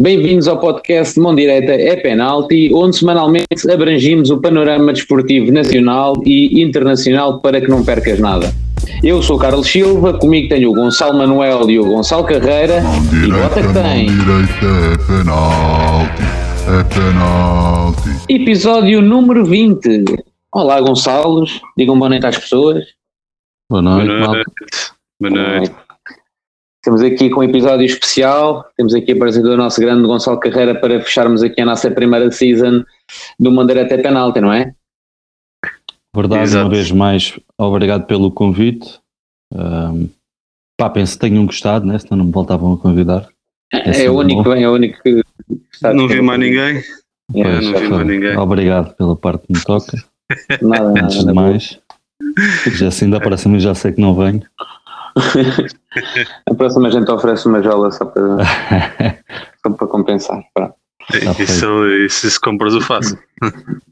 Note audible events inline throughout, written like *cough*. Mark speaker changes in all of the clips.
Speaker 1: Bem-vindos ao podcast Mão Direita é Penalti, onde semanalmente abrangimos o panorama desportivo nacional e internacional para que não percas nada. Eu sou Carlos Silva, comigo tenho o Gonçalo Manuel e o Gonçalo Carreira.
Speaker 2: Mão
Speaker 1: e
Speaker 2: direita,
Speaker 1: bota que tem.
Speaker 2: mão direita é penalti, é penalti.
Speaker 1: Episódio número 20. Olá, Gonçalos. Digam boa noite às pessoas.
Speaker 3: Boa noite,
Speaker 4: Boa
Speaker 3: malta.
Speaker 4: noite. Boa noite.
Speaker 1: Estamos aqui com um episódio especial. Temos aqui a presença do nosso grande Gonçalo Carreira para fecharmos aqui a nossa primeira season do Mandeira até penalti, não é?
Speaker 3: Verdade,
Speaker 4: Exato.
Speaker 3: uma vez mais, obrigado pelo convite. Ahm, pá, penso que tenham gostado, né? Senão não me voltavam a convidar.
Speaker 1: É,
Speaker 3: sempre
Speaker 1: o único,
Speaker 3: bom.
Speaker 1: é o único que está
Speaker 4: Não vi mais ninguém.
Speaker 1: É,
Speaker 4: Pois, não vi mais ninguém.
Speaker 3: Obrigado pela parte que me toca.
Speaker 1: Nada, nada,
Speaker 3: Antes de
Speaker 1: nada.
Speaker 3: mais, já assim da próxima já sei que não venho. *laughs*
Speaker 1: A próxima a gente oferece uma jola só para, *laughs* só para compensar. Pronto.
Speaker 3: Tá
Speaker 4: Isso, isso, se compras o faço.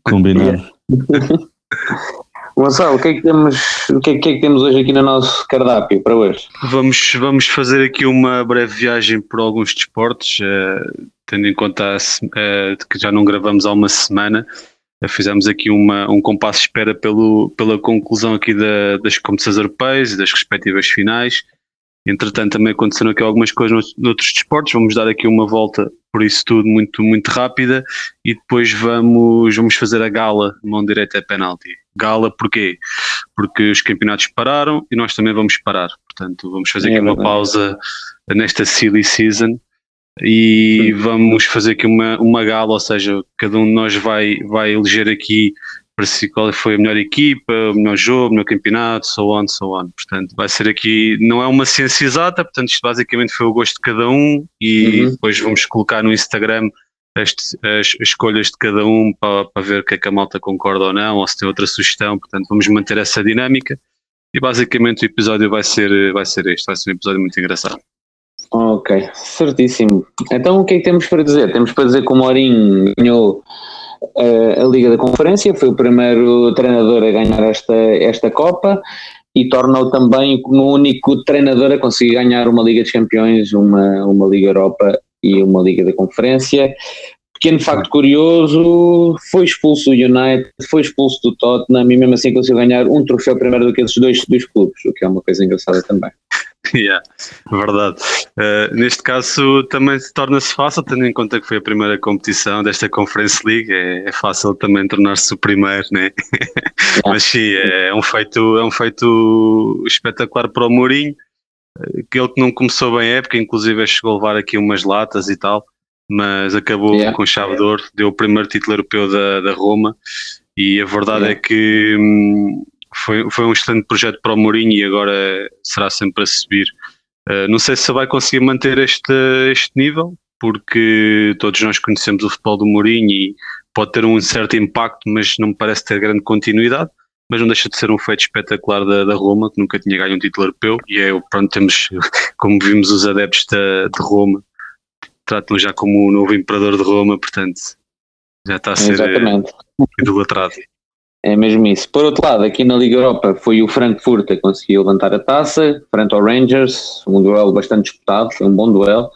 Speaker 3: Combinado. *laughs*
Speaker 1: Gonçalo, o que, é que temos, o que, é, que é que temos hoje aqui no nosso cardápio para hoje?
Speaker 4: Vamos, vamos fazer aqui uma breve viagem por alguns desportos, eh, tendo em conta a eh, que já não gravamos há uma semana. Fizemos aqui uma, um compasso de espera pelo, pela conclusão aqui da- das competições europeias e das respectivas finais. Entretanto, também aconteceram aqui algumas coisas nout- noutros desportos. Vamos dar aqui uma volta por isso tudo muito, muito rápida e depois vamos, vamos fazer a gala mão direita é penalti. Gala porquê? Porque os campeonatos pararam e nós também vamos parar. Portanto, vamos fazer
Speaker 1: É
Speaker 4: aqui uma
Speaker 1: verdade.
Speaker 4: pausa nesta silly season e vamos fazer aqui uma, uma gala, ou seja, cada um de nós vai, vai eleger aqui para si qual foi a melhor equipa, o melhor jogo, o melhor campeonato, so on, so on. Portanto, vai ser aqui, não é uma ciência exata, portanto, isto basicamente foi o gosto de cada um e
Speaker 1: Uhum.
Speaker 4: depois vamos colocar no Instagram as, as escolhas de cada um para, para ver o que é que a malta concorda ou não, ou se tem outra sugestão. Portanto, vamos manter essa dinâmica e basicamente o episódio vai ser, vai ser este, vai ser um episódio muito engraçado.
Speaker 1: Ok, certíssimo. Então o que é que temos para dizer? Temos para dizer que o Mourinho ganhou eh, a Liga da Conferência, foi o primeiro treinador a ganhar esta, esta Copa e torna-o também o único treinador a conseguir ganhar uma Liga dos Campeões, uma, uma Liga Europa e uma Liga da Conferência. Pequeno facto curioso, foi expulso o United, foi expulso do Tottenham e mesmo assim conseguiu ganhar um troféu primeiro do que esses dois, dois clubes, o que é uma coisa engraçada também. *laughs*
Speaker 4: Yeah, verdade. Uh, neste caso também se torna-se fácil, tendo em conta que foi a primeira competição desta Conference League, é, é fácil também tornar-se o primeiro, né? *laughs* Mas sim, é um feito, é um feito espetacular para o Mourinho, eh, que ele que não começou bem a época, inclusive chegou a levar aqui umas latas e tal, mas acabou
Speaker 1: Yeah.
Speaker 4: com chave de ouro, deu o primeiro título europeu da, da Roma, e a verdade
Speaker 1: Yeah.
Speaker 4: é que hum, foi, foi um excelente projeto para o Mourinho e agora será sempre a subir. Uh, não sei se vai conseguir manter este, este nível, porque todos nós conhecemos o futebol do Mourinho e pode ter um certo impacto, mas não me parece ter grande continuidade. Mas não deixa de ser um feito espetacular da, da Roma, que nunca tinha ganho um título europeu. E é, pronto, temos, *laughs* como vimos, os adeptos da, de Roma tratam já como o novo imperador de Roma, portanto já está a ser eh,
Speaker 1: Exatamente.
Speaker 4: idolatrado.
Speaker 1: É mesmo isso. Por outro lado, aqui na Liga Europa foi o Frankfurt que conseguiu levantar a taça, frente ao Rangers, um duelo bastante disputado, foi um bom duelo.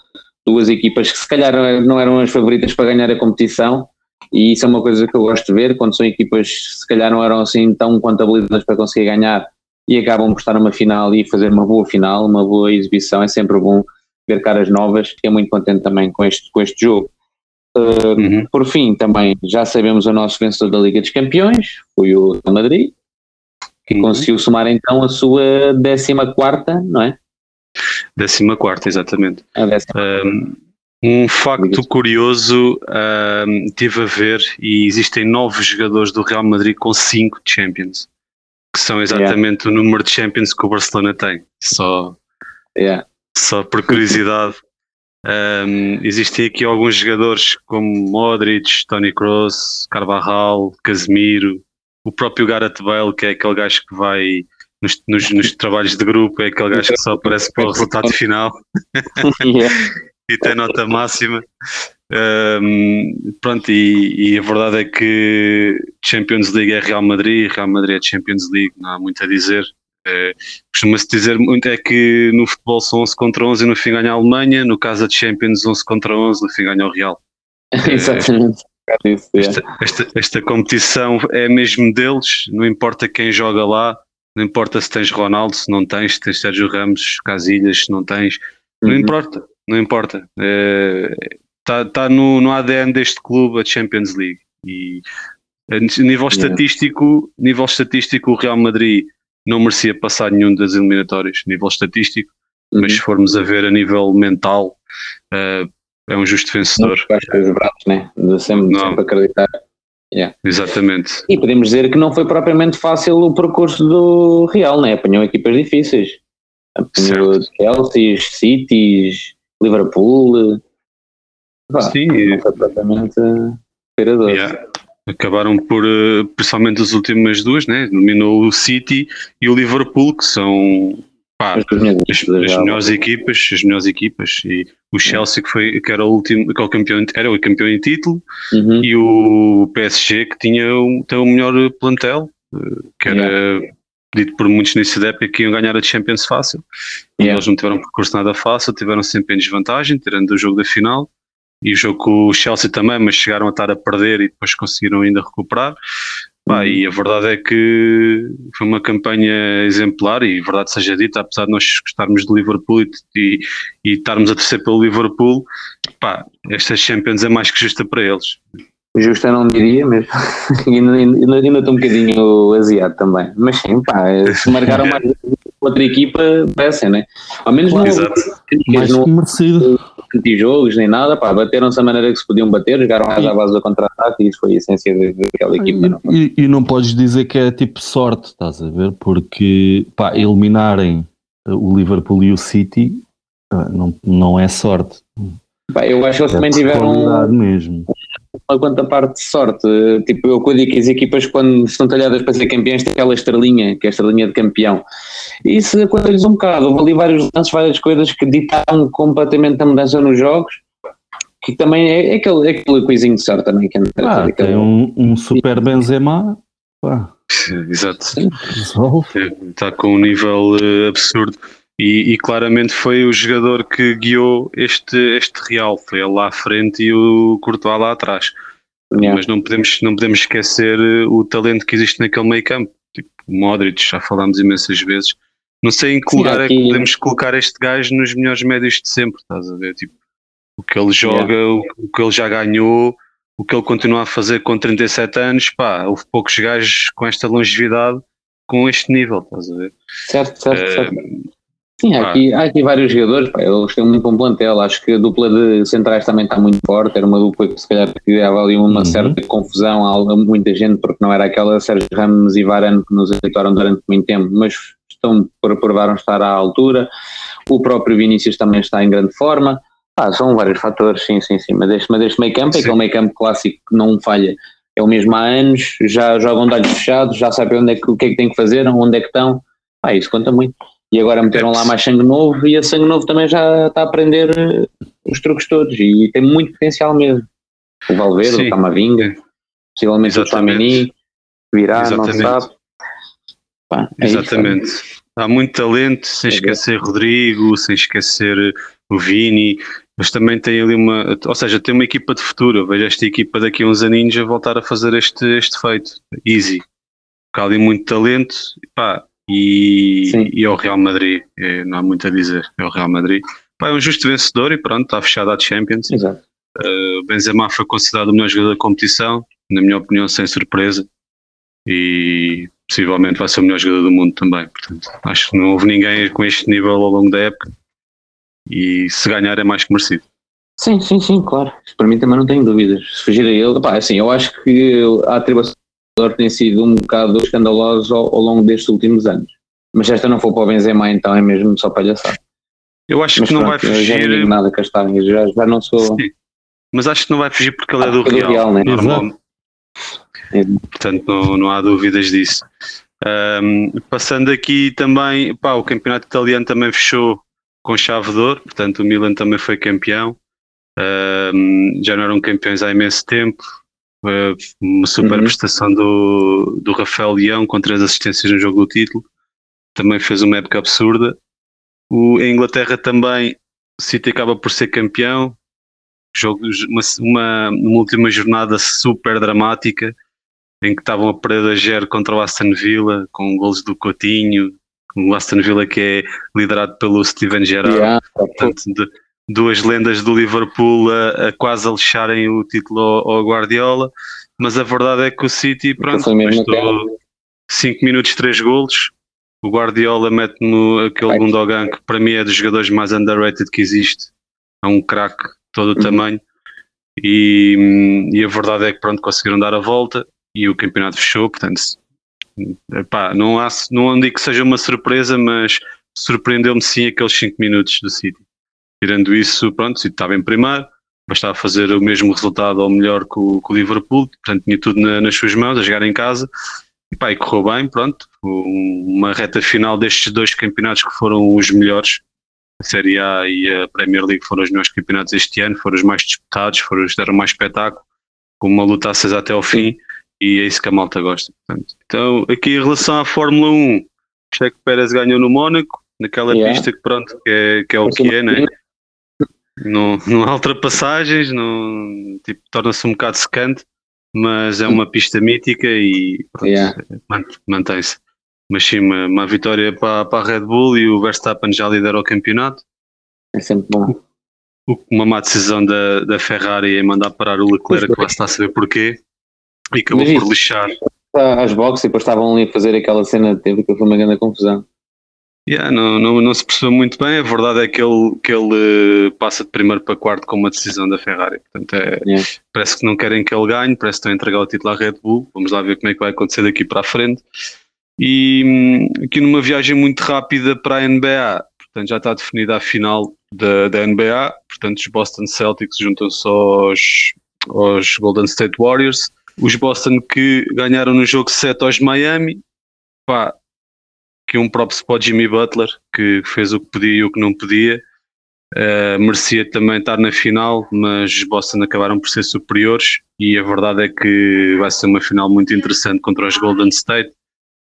Speaker 1: Duas equipas que se calhar não eram as favoritas para ganhar a competição, e isso é uma coisa que eu gosto de ver, quando são equipas que se calhar não eram assim tão contabilizadas para conseguir ganhar e acabam por estar numa final e fazer uma boa final, uma boa exibição, é sempre bom ver caras novas, fiquei muito contente também com este, com este jogo. Uh,
Speaker 4: Uhum.
Speaker 1: por fim, também já sabemos o nosso vencedor da Liga dos Campeões, foi o Real Madrid, que
Speaker 4: Uhum.
Speaker 1: conseguiu somar então a sua 14, não é?
Speaker 4: Décima quarta, exatamente.
Speaker 1: A décima.
Speaker 4: Um, um facto curioso um, tive a ver e existem nove jogadores do Real Madrid com cinco Champions, que são exatamente o número de Champions que o Barcelona tem. Só,
Speaker 1: Yeah.
Speaker 4: só por curiosidade. Um, existem aqui alguns jogadores como Modric, Tony Kroos, Carvajal, Casemiro, o próprio Gareth Bale, que é aquele gajo que vai nos, nos- nos trabalhos de grupo, é aquele gajo que só aparece para o resultado final *laughs* e tem nota máxima. Um, pronto, e, e a verdade é que Champions League é Real Madrid, Real Madrid é Champions League, não há muito a dizer. É, Costuma-se dizer muito é que no futebol são 11 contra 11 e no fim ganha a Alemanha, no caso da Champions 11 contra 11, no fim ganha o Real. *laughs*
Speaker 1: Exatamente. Isso, é.
Speaker 4: Esta, esta, esta competição é mesmo deles, não importa quem joga lá, não importa se tens Ronaldo, se não tens, se tens Sérgio Ramos, Casilhas, se não tens, não
Speaker 1: Uhum.
Speaker 4: importa, não importa. Está tá no, no ADN deste clube a Champions League. E a nível estatístico, nível estatístico, o Real Madrid não merecia passar nenhum das eliminatórias, nível estatístico, mas se
Speaker 1: Uhum.
Speaker 4: formos a ver a nível mental, eh, é um justo
Speaker 1: Não
Speaker 4: vencedor.
Speaker 1: baixa os braços, né? De sempre,
Speaker 4: Não.
Speaker 1: sempre acreditar.
Speaker 4: Exatamente.
Speaker 1: E podemos dizer que não foi propriamente fácil o percurso do Real, né? Apanhou equipas difíceis. Apanhou Chelsea, Cities, Liverpool. Vá,
Speaker 4: Sim,
Speaker 1: não foi propriamente inspirador.
Speaker 4: Yeah. Acabaram por, eh, principalmente as últimas duas, né? Dominou o City e o Liverpool, que são pá,
Speaker 1: As
Speaker 4: as,
Speaker 1: equipas
Speaker 4: as melhores equipas, as melhores equipas. E o Chelsea, que, foi, que era o último, que é o campeão, era o campeão em título,
Speaker 1: Uhum.
Speaker 4: e o PSG, que tinha o, tem o melhor plantel, eh, que era dito por muitos nesse época que iam ganhar a Champions fácil. E
Speaker 1: Yeah.
Speaker 4: eles não tiveram um percurso nada fácil, tiveram sempre em desvantagem, tirando o jogo da final. E o jogo com o Chelsea também, mas chegaram a estar a perder e depois conseguiram ainda recuperar. Pá,
Speaker 1: Uhum.
Speaker 4: e a verdade é que foi uma campanha exemplar e verdade seja dita, apesar de nós gostarmos do Liverpool e, e, e estarmos a torcer pelo Liverpool, pá, esta Champions é mais que justa para eles.
Speaker 1: Justo eu não diria, mas *laughs* ainda, ainda, ainda estou um bocadinho asiado também. Mas sim, pá, se marcaram *laughs* mais outra equipa, peça, né? Ao menos não
Speaker 4: Exato.
Speaker 3: Mais
Speaker 1: não
Speaker 3: que merecido.
Speaker 1: anti-jogos nem nada, pá, bateram-se da maneira que se podiam bater, jogaram mais à base do contra-ataque e isso foi a essência daquela equipa. Não foi?
Speaker 3: E, e não podes dizer que é tipo sorte, estás a ver? Porque pá, eliminarem o Liverpool e o City ah, não, não é sorte.
Speaker 1: Pá, eu acho que eles
Speaker 3: É
Speaker 1: também tiveram
Speaker 3: qualidade mesmo.
Speaker 1: Uma quanta parte de sorte. Tipo, eu cuido que as equipas, quando estão talhadas para ser campeões, têm aquela estrelinha, que é a estrelinha de campeão. E isso acontece um bocado. Houve ali vários lances, várias coisas que ditaram completamente a mudança nos jogos, que também é, é aquele, é aquele coisinho de sorte também. Que anda-
Speaker 3: Ah,
Speaker 1: aquele-
Speaker 3: tem um, um super Benzema, pá,
Speaker 4: Exato. Está com um nível eh, absurdo. E, e claramente foi o jogador que guiou este, este Real. Foi ele lá à frente e o Courtois lá atrás.
Speaker 1: Yeah.
Speaker 4: Mas não podemos, não podemos esquecer eh, o talento que existe naquele meio campo. Tipo, o Modric, já falámos imensas vezes. Não sei em que
Speaker 1: Sim,
Speaker 4: lugar é que
Speaker 1: aqui-
Speaker 4: podemos colocar este gajo nos melhores médios de sempre, estás a ver? Tipo, o que ele joga, o, o que ele já ganhou, o que ele continua a fazer com 37 anos, pá, houve poucos gajos com esta longevidade, com este nível, estás a ver?
Speaker 1: Certo, certo,
Speaker 4: Eh,
Speaker 1: certo. Sim, há aqui, há aqui vários jogadores, pá, eles têm muito bom plantel, acho que a dupla de centrais também está muito forte, era uma dupla que se calhar criava ali uma
Speaker 3: Uhum.
Speaker 1: certa confusão a muita gente, porque não era aquela Sérgio Ramos e Varane que nos habituaram durante muito tempo, mas estão, provaram estar à altura, o próprio Vinícius também está em grande forma, ah, são vários fatores, sim, sim, sim, mas este, mas este meio campo é aquele meio campo clássico que não falha, é o mesmo há anos, já jogam de olhos fechados, já sabem onde é que, o que é que têm que fazer, onde é que estão, ah, isso conta muito. E agora meteram lá mais sangue novo e a sangue novo também já está a aprender eh, os truques todos e tem muito potencial mesmo. O Valverde,
Speaker 4: Sim.
Speaker 1: o Camavinga, possivelmente o
Speaker 4: Exatamente.
Speaker 1: Chamini, virá, não
Speaker 4: Exatamente.
Speaker 1: sabe. Pá, é isso,
Speaker 4: Exatamente. Há muito talento, sem
Speaker 1: É
Speaker 4: esquecer Rodrigo, sem esquecer o Vini, mas também tem ali uma, ou seja, tem uma equipa de futuro. Vejo esta equipa daqui a uns aninhos a voltar a fazer este, este feito. Easy. Porque há ali muito talento pá, e, e é o Real Madrid. É, não há muito a dizer. É o Real Madrid. Pá, é um justo vencedor e pronto, está fechado a Champions.
Speaker 1: Exato.
Speaker 4: Uh, Benzema foi considerado o melhor jogador da competição, na minha opinião, sem surpresa, e possivelmente vai ser o melhor jogador do mundo também. Portanto, acho que não houve ninguém com este nível ao longo da época, e se ganhar é mais que merecido.
Speaker 1: Sim, sim, sim, claro. Para mim também não tenho dúvidas. Se fugir a ele, pá, assim, eu acho que a atribuição jogador tem sido um bocado escandalosa ao, ao longo destes últimos anos. Mas se esta não for para o Benzema, então é mesmo só palhaçada.
Speaker 4: Eu acho
Speaker 1: Mas
Speaker 4: que não
Speaker 1: pronto,
Speaker 4: vai
Speaker 1: eu já não
Speaker 4: fugir,
Speaker 1: nada castanho, já, já não sou.
Speaker 4: Sim. mas acho que não vai fugir porque ele é
Speaker 1: Ah, é do
Speaker 4: Real.
Speaker 1: Real, né?
Speaker 4: normal. Portanto, não, não há dúvidas disso. Um, passando aqui também, pá, o campeonato italiano também fechou com chave de ouro, portanto o Milan também foi campeão. Um, já não eram campeões há imenso tempo. Uma super
Speaker 1: Uhum.
Speaker 4: prestação do, do Rafael Leão com três assistências no jogo do título. também fez uma época absurda. O, a Inglaterra também, o City acaba por ser campeão. Jogo, uma, uma, uma última jornada super dramática em que estavam a perder a zero contra o Aston Villa, com gols do Coutinho, o Aston Villa que é liderado pelo Steven Gerrard, yeah. portanto, de, duas lendas do Liverpool a, a quase a lixarem o título ao, ao, Guardiola, mas a verdade é que o City, pronto, bastou 5 minutos, 3 golos, o Guardiola mete no aquele Gundogan que para mim é dos jogadores mais underrated que existe, é um craque todo o uhum. tamanho, e, e a verdade é que pronto, conseguiram dar a volta, e o campeonato fechou, portanto, epá, não, há, não digo que seja uma surpresa, mas surpreendeu-me sim aqueles 5 minutos do City. Tirando isso, pronto, estava em primeiro, bastava fazer o mesmo resultado ou melhor que o, que o Liverpool, portanto tinha tudo na, nas suas mãos, a jogar em casa, e, pá, e correu bem, pronto, uma reta final destes dois campeonatos que foram os melhores, a Série A e a Premier League foram os melhores campeonatos este ano, foram os mais disputados, foram os que deram mais espetáculo, com uma luta acesa até ao fim, e é isso que a malta gosta. Portanto. Então, aqui em relação à Fórmula 1, Checo Pérez ganhou no Mónaco, naquela yeah. pista que pronto, que é, que é o que é, né? Não, não há ultrapassagens, não, tipo, torna-se um bocado secante, mas é uma pista mítica e yeah. mantém-se. Mas sim, uma, uma, vitória para, para a Red Bull e o Verstappen já lidera o campeonato.
Speaker 1: É sempre bom.
Speaker 4: Uma má decisão da, da Ferrari em mandar parar o Leclerc, que lá está a saber porquê. E acabou por lixar.
Speaker 1: As boxes e depois estavam ali a fazer aquela cena, teve que foi uma grande confusão.
Speaker 4: Yeah, não, não, não se percebeu muito bem, a verdade é que ele, que ele uh, passa de primeiro para quarto com uma decisão da Ferrari. Portanto, é, yeah. parece que não querem que ele ganhe, parece que estão a entregar o título à Red Bull. Vamos lá ver como é que vai acontecer daqui para a frente. E hum, aqui numa viagem muito rápida para a NBA, portanto já está definida a final da, da NBA, portanto os Boston Celtics juntam-se aos, aos Golden State Warriors os Boston que ganharam no jogo 7 aos Miami, pá, que um props para o Jimmy Butler, que fez o que podia e o que não podia. Uh, merecia também estar na final, mas os Boston acabaram por ser superiores e a verdade é que vai ser uma final muito interessante contra os Golden State.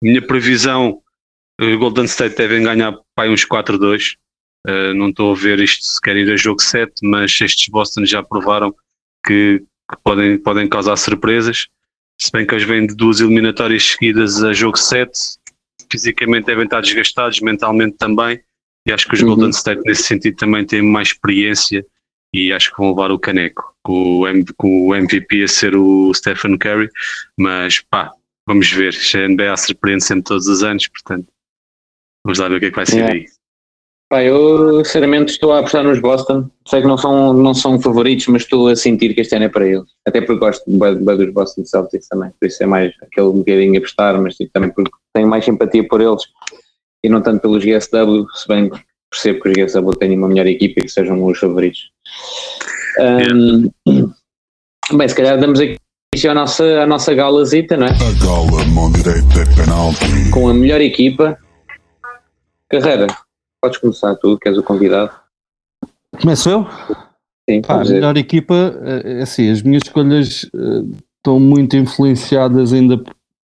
Speaker 4: Minha previsão, o Golden State devem ganhar pai, uns 4-2. Uh, eh, não estou a ver isto se querem ir a jogo 7, mas estes Boston já provaram que que podem, podem causar surpresas. Se bem que eles vêm de duas eliminatórias seguidas a jogo 7, fisicamente devem estar desgastados, mentalmente também. E acho que os uhum. Golden State, nesse sentido, também têm mais experiência e acho que vão levar o caneco, com o, M, com o MVP a ser o Stephen Curry. Mas pá, vamos ver. A NBA surpreende sempre todos os anos, portanto, vamos lá ver o que é que vai ser yeah. aí.
Speaker 1: Pá, eu sinceramente estou a apostar nos Boston. Sei que não são, não são favoritos, mas estou a sentir que este ano é para eles. Até porque gosto bem, bem dos Boston Celtics também. Por isso é mais aquele um bocadinho apostar, mas tipo, também porque tenho mais simpatia por eles e não tanto pelos GSW, se bem que percebo que os GSW têm uma melhor equipa e que sejam os favoritos. Um, bem, se calhar damos aqui a nossa, a nossa galazita, não é? A gala, mão direita, penalti. Com a melhor equipa. Carreira, Podes começar tu, que és o convidado.
Speaker 3: Começo eu?
Speaker 1: Sim,
Speaker 3: Pá, a melhor equipa, é assim, as minhas escolhas uh, estão muito influenciadas ainda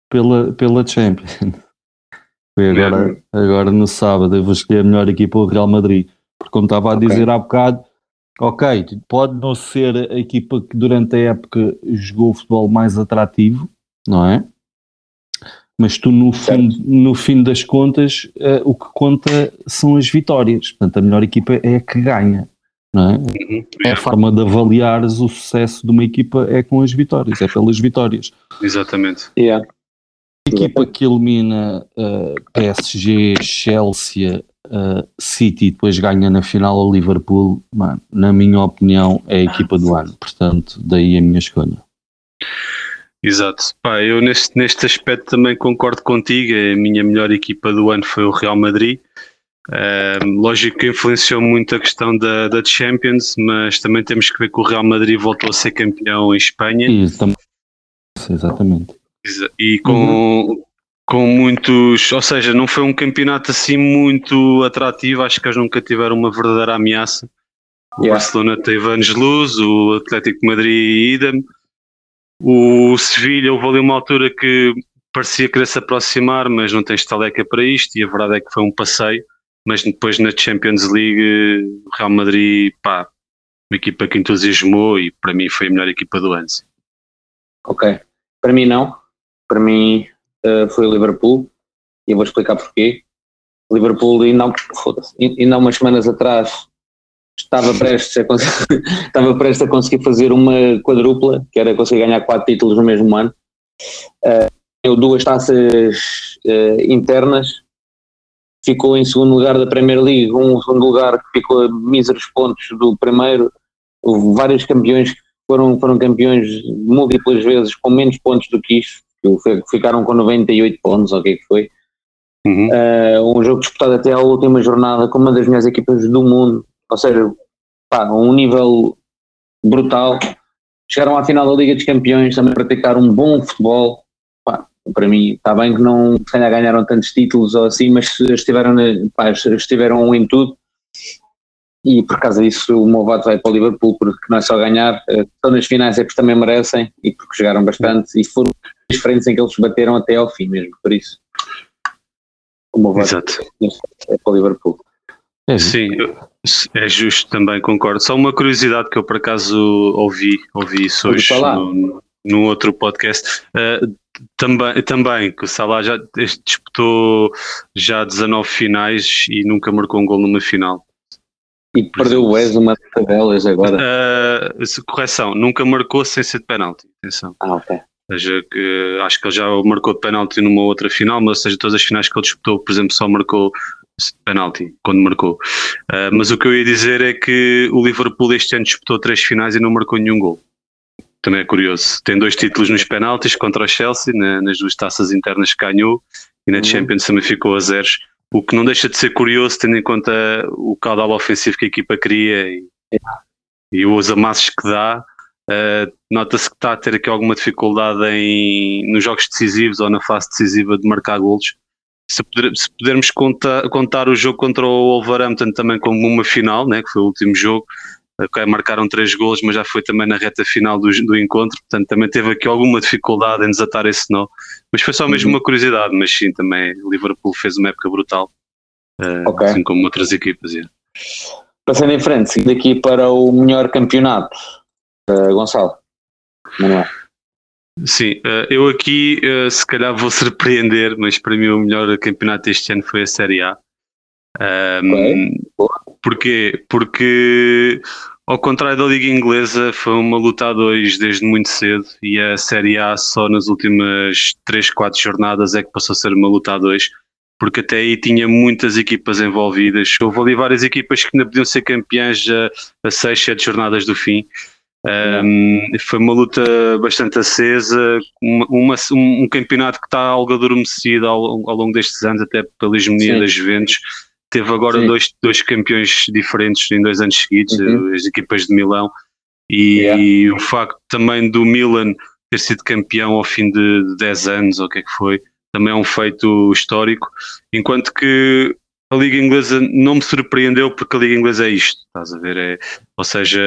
Speaker 3: pela, pela Champions. *laughs* Foi agora, agora no sábado, eu vou escolher a melhor equipa, o Real Madrid. Porque como estava a dizer há bocado, ok, pode não ser a equipa que durante a época jogou o futebol mais atrativo, não é? Mas tu no fim, no fim das contas uh, o que conta são as vitórias, portanto a melhor equipa é a que ganha, não é? Uhum. É a forma de avaliares o sucesso de uma equipa é com as vitórias, é pelas vitórias.
Speaker 4: Exatamente.
Speaker 1: Yeah.
Speaker 3: A equipa que elimina uh, eh, PSG, Chelsea, uh, City e depois ganha na final ao Liverpool, mano, na minha opinião é a equipa do ano, portanto daí a minha escolha.
Speaker 4: Exato. Pá, eu neste, neste aspecto também concordo contigo. A minha melhor equipa do ano foi o Real Madrid. Uh, lógico que influenciou muito a questão da, da Champions, mas também temos que ver que o Real Madrid voltou a ser campeão em Espanha.
Speaker 3: Exatamente.
Speaker 4: E com, uhum. com muitos. Ou seja, não foi um campeonato assim muito atrativo. Acho que eles nunca tiveram uma verdadeira ameaça. O yeah. Barcelona teve anos luz, o Atlético de Madrid idem. O Sevilha, houve ali uma altura que parecia querer se aproximar, mas não tem estaleca para isto, e a verdade é que foi um passeio. Mas depois na Champions League, Real Madrid, pá, uma equipa que entusiasmou e para mim foi a melhor equipa do ano.
Speaker 1: Ok. Para mim não. Para mim uh, foi o Liverpool e eu vou explicar porquê. Liverpool ainda há umas semanas atrás estava prestes, a *laughs* estava prestes a conseguir fazer uma quadrupla, que era conseguir ganhar quatro títulos no mesmo ano. Uh, duas taças uh, internas, ficou em segundo lugar da Premier League, um segundo lugar que ficou a míseros pontos do primeiro, Houve vários campeões que foram, foram campeões múltiplas vezes com menos pontos do que isto, ficaram com 98 pontos, ou o que é que foi. Uhum. Uh, um jogo disputado até à última jornada com uma das melhores equipas do mundo, ou seja, pá, um nível brutal. Chegaram à final da Liga dos Campeões, também praticaram um bom futebol. Pá, para mim, está bem que não se ganharam tantos títulos ou assim, mas estiveram, pá, estiveram em tudo. E por causa disso, o meu voto vai para o Liverpool, porque não é só ganhar, eh, estão nas finais é porque também merecem e porque jogaram bastante e foram diferentes em que eles bateram até ao fim mesmo, por isso. O meu voto Exato. é para o Liverpool.
Speaker 4: É, sim, é justo também, concordo. Só uma curiosidade que eu por acaso ouvi, ouvi isso hoje no, num outro podcast. Uh, também, também que o Salah já disputou já 19 finais e nunca marcou um gol numa final.
Speaker 1: E perdeu o Wes uma delas agora.
Speaker 4: Uh, correção, nunca marcou sem ser de penalti. Atenção.
Speaker 1: Ah, ok.
Speaker 4: Ou seja, que acho que ele já marcou de penalti numa outra final, mas ou seja, todas as finais que ele disputou, por exemplo, só marcou penalti quando marcou. Uh, mas o que eu ia dizer é que o Liverpool este ano disputou três finais e não marcou nenhum gol. Também é curioso. Tem dois títulos nos penaltis contra o Chelsea, na, nas duas taças internas que ganhou, e na uhum. Champions também ficou a zeros. O que não deixa de ser curioso, tendo em conta o caudal ofensivo que a equipa cria e, e os amassos que dá. Uh, Nota-se que está a ter aqui alguma dificuldade em, nos jogos decisivos ou na fase decisiva de marcar golos se, puder, se pudermos contar, contar o jogo contra o Wolverhampton também como uma final, né, que foi o último jogo, okay, marcaram três golos, mas já foi também na reta final do, do encontro, portanto também teve aqui alguma dificuldade em desatar esse nó, mas foi só mesmo uhum. uma curiosidade, mas sim, também o Liverpool fez uma época brutal, uh, okay. assim como outras equipas. Yeah.
Speaker 1: Passando em frente, seguindo aqui para o melhor campeonato, uh, Gonçalo, Manuel.
Speaker 4: Sim, eh, eu aqui eh, se calhar vou *laughs* surpreender, mas para mim o melhor campeonato este ano foi a Série A. Um, porquê? Porque ao contrário da Liga Inglesa foi uma luta a dois desde muito cedo e a Série A só nas últimas 3, 4 jornadas é que passou a ser uma luta a dois porque até aí tinha muitas equipas envolvidas. Houve ali várias equipas que ainda podiam ser campeãs a, a 6, 7 jornadas do fim. Um, foi uma luta bastante acesa, uma, uma, um, campeonato que está algo adormecido ao, ao longo destes anos, até pela hegemonia das Juventus. Teve agora dois, dois campeões diferentes em dois anos seguidos, uhum. as equipas de Milão, e, yeah. e, o facto também do Milan ter sido campeão ao fim de 10 anos, ou o que é que foi, também é um feito histórico, enquanto que a Liga Inglesa não me surpreendeu porque a Liga Inglesa é isto, estás a ver? É, ou seja,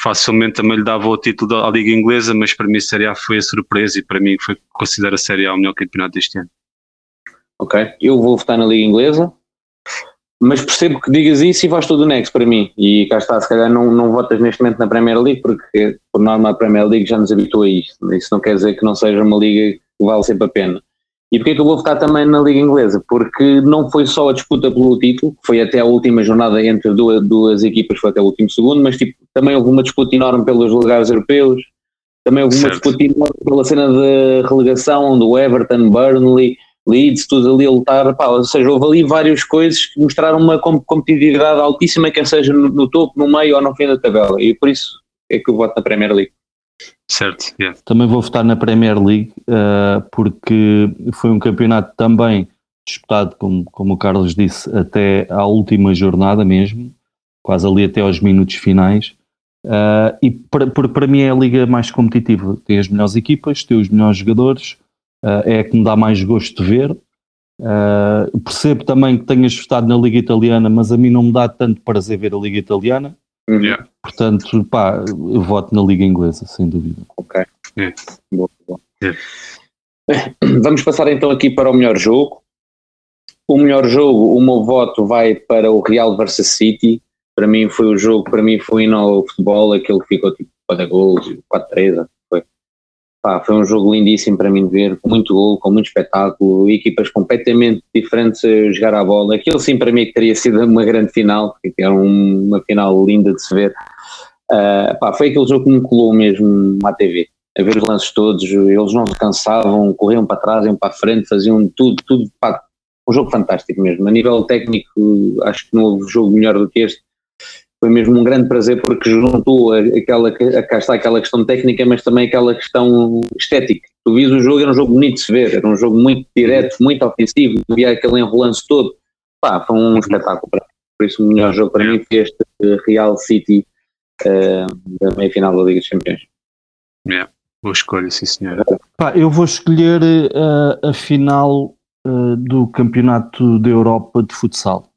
Speaker 4: facilmente também lhe dava o título à Liga Inglesa, mas para mim a Série A foi a surpresa e para mim foi considero a Série A o melhor campeonato deste ano.
Speaker 1: Ok, eu vou votar na Liga Inglesa, mas percebo que digas isso e vais tudo next para mim. E cá está, se calhar não, não votas neste momento na Premier League, porque por norma a Premier League já nos habitou a isto. Isso não quer dizer que não seja uma liga que vale sempre a pena. E porquê que eu vou votar também na Liga Inglesa? Porque não foi só a disputa pelo título, que foi até a última jornada entre duas, duas equipas, foi até o último segundo, mas tipo, também houve uma disputa enorme pelos lugares europeus, também houve certo. uma disputa enorme pela cena de relegação do Everton, Burnley, Leeds, tudo ali a lutar, pá, ou seja, houve ali várias coisas que mostraram uma competitividade altíssima, quer seja no, no topo, no meio ou no fim da tabela, e por isso é que eu voto na Premier League.
Speaker 4: Certo, yeah.
Speaker 3: Também vou votar na Premier League uh, porque foi um campeonato também disputado, como, como o Carlos disse, até à última jornada mesmo, quase ali até aos minutos finais. Uh, e para, para mim é a liga mais competitiva. Tem as melhores equipas, tem os melhores jogadores, uh, é a que me dá mais gosto de ver. percebo também que tenhas votado na Liga Italiana, mas a mim não me dá tanto prazer ver a Liga Italiana.
Speaker 4: Yeah.
Speaker 3: Portanto, pá, eu voto na Liga Inglesa, sem dúvida.
Speaker 1: Ok. Yeah. Boa, boa. Yeah. *clears throat* Vamos passar então aqui para o melhor jogo. O melhor jogo, o meu voto vai para o Real versus City. Para mim foi o jogo, para mim foi no futebol, aquele que ficou tipo 4 gols, 4-3. Foi. Pá, foi um jogo lindíssimo para mim de ver, com muito gol, com muito espetáculo, equipas completamente diferentes a jogar a bola. Aquilo sim para mim que teria sido uma grande final, porque era uma final linda de se ver. Uh, pá, foi aquele jogo que me colou mesmo à TV a ver os lances todos, eles não se cansavam, corriam para trás, iam para a frente, faziam tudo, tudo, pá, um jogo fantástico mesmo. A nível técnico, acho que não houve jogo melhor do que este. Foi mesmo um grande prazer porque juntou aquela, cá está aquela questão técnica, mas também aquela questão estética. Tu vias o jogo, era um jogo bonito de se ver, era um jogo muito direto, muito ofensivo, havia aquele enrolance todo. Pá, foi um espetáculo. Por isso, o melhor jogo para mim foi este Real City da meia final da Liga dos Campeões.
Speaker 4: Yeah. Boa escolha, sim senhor.
Speaker 3: Pá, eu vou escolher uh, a final uh, do Campeonato da Europa de Futsal.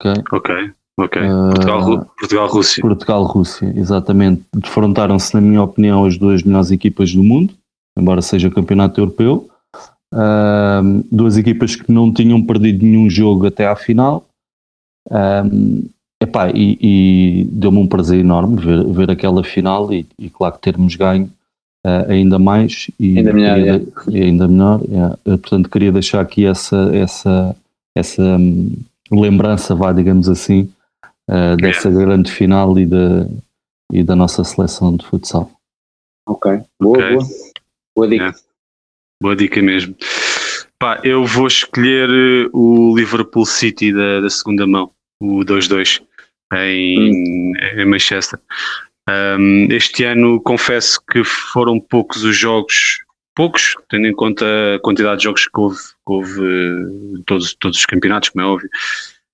Speaker 4: Ok. Ok. Ok. Uh, Portugal-Rússia.
Speaker 3: Portugal-Rússia, exatamente. Defrontaram-se, na minha opinião, as duas melhores equipas do mundo, embora seja campeonato europeu. Uh, duas equipas que não tinham perdido nenhum jogo até à final. Um, Epá, e, e deu-me um prazer enorme ver, ver aquela final e, e claro que termos ganho uh, ainda mais
Speaker 1: e ainda melhor,
Speaker 3: queria, é. ainda melhor é. portanto queria deixar aqui essa essa essa um, lembrança vá digamos assim uh, dessa grande final e da e da nossa seleção de futsal
Speaker 1: ok boa okay. boa boa dica é.
Speaker 4: boa dica mesmo Pá, eu vou escolher eh, o Liverpool City da, da segunda mão o 2-2 em, em Manchester. Um, este ano confesso que foram poucos os jogos, poucos, tendo em conta a quantidade de jogos que houve, que houve uh, todos, todos os campeonatos, como é óbvio,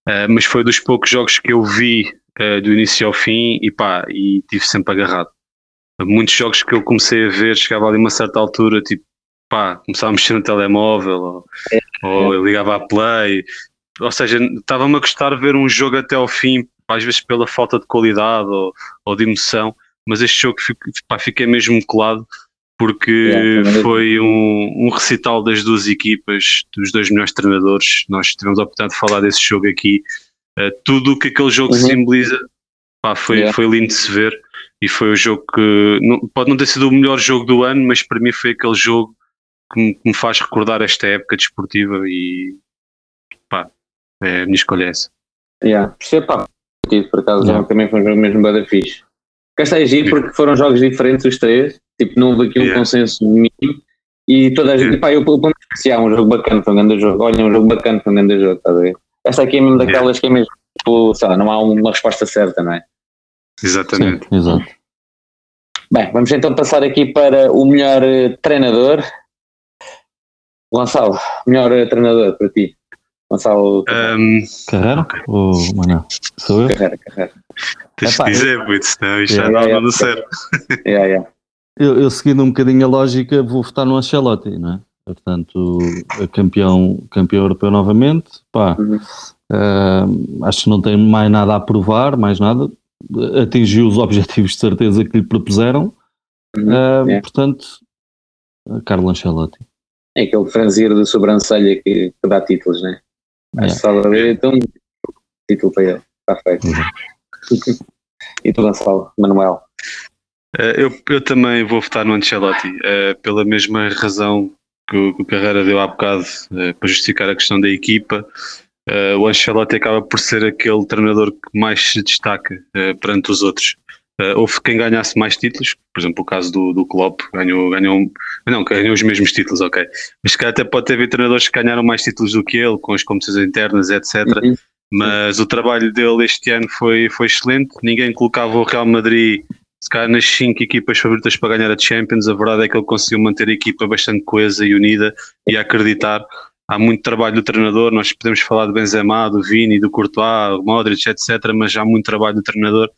Speaker 4: uh, mas foi dos poucos jogos que eu vi uh, do início ao fim e pá, e tive sempre agarrado. Muitos jogos que eu comecei a ver, chegava ali a uma certa altura, tipo, pá, começava a mexer no telemóvel, ou, é, ou eu ligava a play, ou seja, estava-me a gostar de ver um jogo até ao fim, às vezes pela falta de qualidade ou, ou de emoção, mas este jogo pá, fiquei mesmo colado porque foi um, um, recital das duas equipas, dos dois melhores treinadores. Nós tivemos a oportunidade de falar desse jogo aqui. Uh, tudo o que aquele jogo uhum. simboliza pá, foi, yeah. foi lindo de se ver e foi o jogo que não, pode não ter sido o melhor jogo do ano, mas para mim foi aquele jogo que me, que me faz recordar esta época desportiva e pá, é, a minha escolha é essa.
Speaker 1: Yeah. Percebo, pá, por acaso yeah. também foi um jogo mesmo bada fixe. Cá está agir porque foram jogos diferentes os três, tipo, não houve aqui um yeah. consenso mínimo e toda a gente, yeah. pá, eu pelo menos apreciar um jogo bacana, foi um grande jogo, olha, um jogo bacana, foi um grande jogo, estás a ver? Esta aqui é mesmo daquelas yeah. que é mesmo, tipo, sei lá, não há uma resposta certa, não é?
Speaker 4: Exatamente.
Speaker 3: Sim, exato.
Speaker 1: Bem, vamos então passar aqui para o melhor uh, treinador. Gonçalo, melhor uh, treinador para ti. Gonçalo.
Speaker 4: Um,
Speaker 3: Carreira? Okay. Ou Manuel? Sou eu?
Speaker 1: Carreira, Carreira.
Speaker 4: Tens de dizer, muito, senão isto já não anda certo. *laughs*
Speaker 1: Yeah, yeah.
Speaker 3: Eu, eu, seguindo um bocadinho a lógica, vou votar no Ancelotti, não é? Portanto, campeão, campeão europeu novamente. Pá, uhum. uh, acho que não tem mais nada a provar, mais nada. Atingiu os objetivos de certeza que lhe propuseram. Uhum. Uh, yeah. Portanto, Carlo Ancelotti.
Speaker 1: É aquele franzir de sobrancelha que, que dá títulos, não é? Acho que ver, então, título para ele, está feito. Uhum. *laughs* e tu, Gonçalo, Manuel?
Speaker 4: Uh, eu, eu também vou votar no Ancelotti, uh, pela mesma razão que o, que o Carreira deu há bocado, uh, para justificar a questão da equipa. o Ancelotti acaba por ser aquele treinador que mais se destaca perante os outros. Uh, houve quem ganhasse mais títulos, por exemplo, o caso do, do Klopp ganhou, ganhou, não, ganhou os mesmos títulos, ok. Mas que até pode haver treinadores que ganharam mais títulos do que ele, com as competições internas, etc. Uhum. Mas o trabalho dele este ano foi, foi excelente. Ninguém colocava o Real Madrid se calhar nas cinco equipas favoritas para ganhar a Champions. A verdade é que ele conseguiu manter a equipa bastante coesa e unida e a acreditar. Há muito trabalho do treinador. Nós podemos falar do Benzema, do Vini, do Courtois, do Modric, etc. Mas há muito trabalho do treinador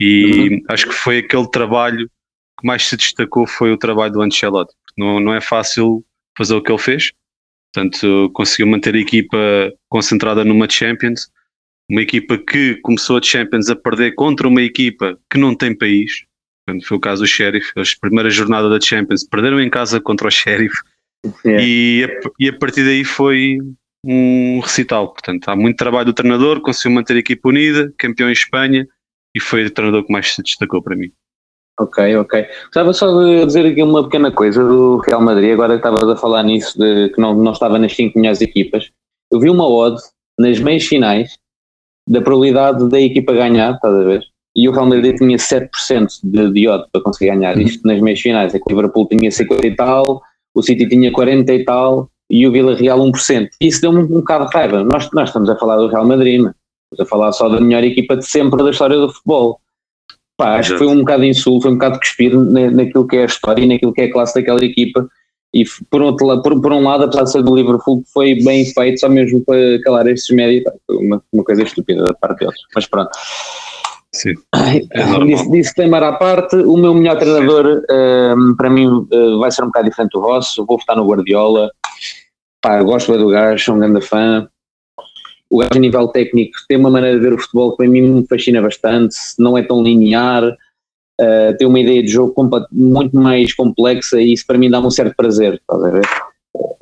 Speaker 4: e uhum. acho que foi aquele trabalho que mais se destacou foi o trabalho do Ancelotti. Não, não é fácil fazer o que ele fez. Portanto, conseguiu manter a equipa concentrada numa Champions, uma equipa que começou a Champions a perder contra uma equipa que não tem país. quando foi o caso do Sheriff, a primeira jornada da Champions, perderam em casa contra o Sheriff
Speaker 1: Yeah.
Speaker 4: e, a, e a partir daí foi um recital. Portanto, há muito trabalho do treinador, conseguiu manter a equipa unida, campeão em Espanha e foi o treinador que mais se destacou para mim.
Speaker 1: Ok, ok. Gostava só de dizer aqui uma pequena coisa do Real Madrid, agora que estavas a falar nisso, de que não, não estava nas 5 melhores equipas. Eu vi uma odd nas meias finais da probabilidade da equipa ganhar, estás a ver? E o Real Madrid tinha 7% de, de odd para conseguir ganhar isto nas meias finais. É que o Liverpool tinha 50 e tal, o City tinha 40 e tal e o Villarreal 1%. Isso deu-me um bocado de raiva. Nós, nós estamos a falar do Real Madrid, a falar só da melhor equipa de sempre da história do futebol. Pá, acho que foi um bocado insulto, foi um bocado cuspir na, naquilo que é a história e naquilo que é a classe daquela equipa. E por, outro, por, por um lado, apesar de ser do Liverpool, foi bem feito, só mesmo para calar estes médios. Uma, uma coisa estúpida da parte deles. Mas pronto.
Speaker 4: Sim.
Speaker 1: É
Speaker 4: normal.
Speaker 1: Disse, disclaimer à parte, o meu melhor treinador ehm, para mim eh, vai ser um bocado diferente do vosso. Vou votar no Guardiola. Pá, gosto bem do gajo, sou um grande fã. O gajo, a nível técnico, tem uma maneira de ver o futebol que para mim me fascina bastante. Não é tão linear, eh, tem uma ideia de jogo muito mais complexa e isso para mim dá-me um certo prazer. Estás a ver?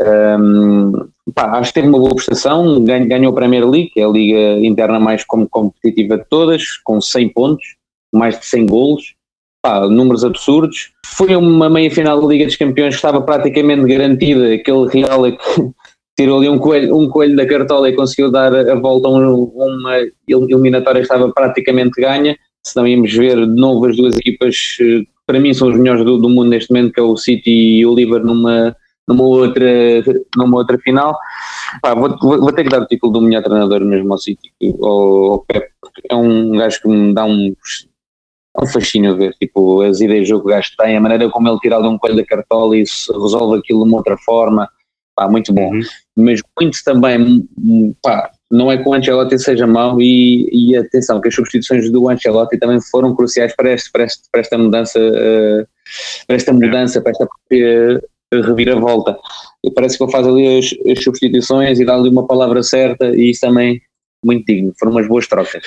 Speaker 1: Ehm, pá, acho que teve uma boa prestação, ganhou, a Premier League, que é a liga interna mais com- competitiva de todas, com 100 pontos, mais de 100 golos, pá, números absurdos. Foi uma meia final da Liga dos Campeões que estava praticamente garantida, aquele Real é que tirou ali um coelho, um coelho da cartola e conseguiu dar a volta a um- uma eliminatória que estava praticamente ganha, senão íamos ver de novo as duas equipas, eh, para mim são os melhores do, do mundo neste momento, que é o City e o Liverpool numa numa outra, numa outra final. Pá, vou, vou, vou ter que dar o título do melhor treinador mesmo ao City, ao, ao Pep, é um gajo que me dá um, é um fascínio ver, tipo, as ideias de jogo que o gajo tem, a maneira como ele tira ali um coelho da cartola e se resolve aquilo de uma outra forma, pá, muito bom.
Speaker 4: Uhum.
Speaker 1: Mas muito também, hum, pá, não é que o Ancelotti seja mau e, e atenção, que as substituições do Ancelotti também foram cruciais para, este, para, este, para esta mudança, eh, para esta mudança, para esta própria reviravolta. E parece que ele faz ali as, as substituições e dá ali uma palavra certa e isso também muito digno, foram umas boas trocas.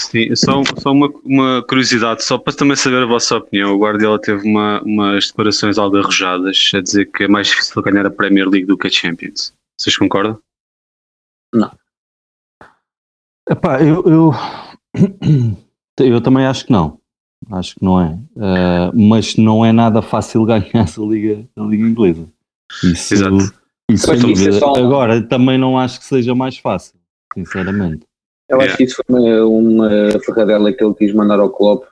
Speaker 4: Sim, só, só uma, uma curiosidade, só para também saber a vossa opinião. O Guardiola teve uma, umas declarações algo arrojadas a dizer que é mais difícil ganhar a Premier League do que a Champions. Vocês concordam?
Speaker 3: Epá, eu, eu, *clears throat* eu também acho que não. Acho que não é. Uh, mas não é nada fácil *laughs* ganhar a Liga, a Liga Inglesa. Isso,
Speaker 4: Exato.
Speaker 3: isso
Speaker 1: é só
Speaker 3: Agora, também não acho que seja mais fácil, sinceramente.
Speaker 1: Eu acho que isso foi uma, uma ferradela que ele quis mandar ao Klopp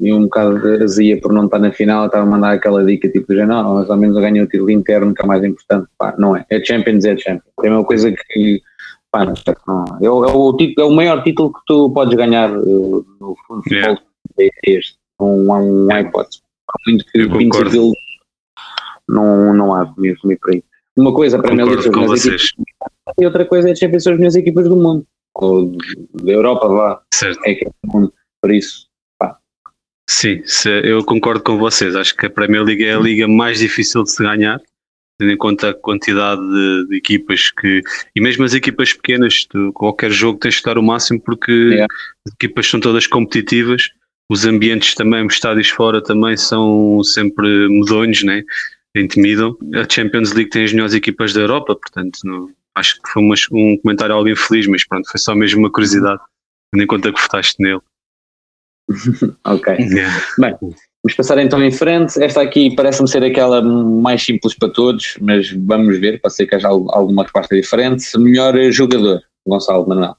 Speaker 1: e um bocado de azia por não estar na final, estava a mandar aquela dica tipo, já não, mas ao menos eu ganhei o título interno, que é mais importante. Pá, não é. É Champions, é Champions. É uma coisa que, pá, não, não é. É, o, é, título, é o maior título que tu podes ganhar uh, no futebol.
Speaker 4: Yeah.
Speaker 1: É este. Não há um hipótese. Há muito que aquilo, não, não há comigo, comigo por aí. Uma coisa, a Premier League
Speaker 4: Concordo
Speaker 1: são
Speaker 4: com
Speaker 1: as melhores
Speaker 4: vocês.
Speaker 1: equipas, e outra coisa é Champions são as melhores equipas do mundo. Ou da Europa, vá
Speaker 4: Certo.
Speaker 1: é que é. Por isso,
Speaker 4: Sim, eu concordo com vocês. Acho que a Premier League é a liga mais difícil de se ganhar, tendo em conta a quantidade de, de equipas que. E mesmo as equipas pequenas, tu, qualquer jogo tens de dar o máximo porque
Speaker 1: Yeah.
Speaker 4: as equipas são todas competitivas. Os ambientes também, os estádios fora também são sempre medonhos, né? intimidam. A Champions League tem as melhores equipas da Europa, portanto, não- acho que foi uma- um comentário algo infeliz, mas pronto, foi só mesmo uma curiosidade, tendo em conta que votaste nele. *laughs*
Speaker 1: ok. *laughs*
Speaker 4: Yeah.
Speaker 1: Bem, vamos passar então em frente. Esta aqui parece-me ser aquela mais simples para todos, mas vamos ver, pode ser que haja al- alguma resposta diferente. Melhor jogador, Gonçalo Manuel.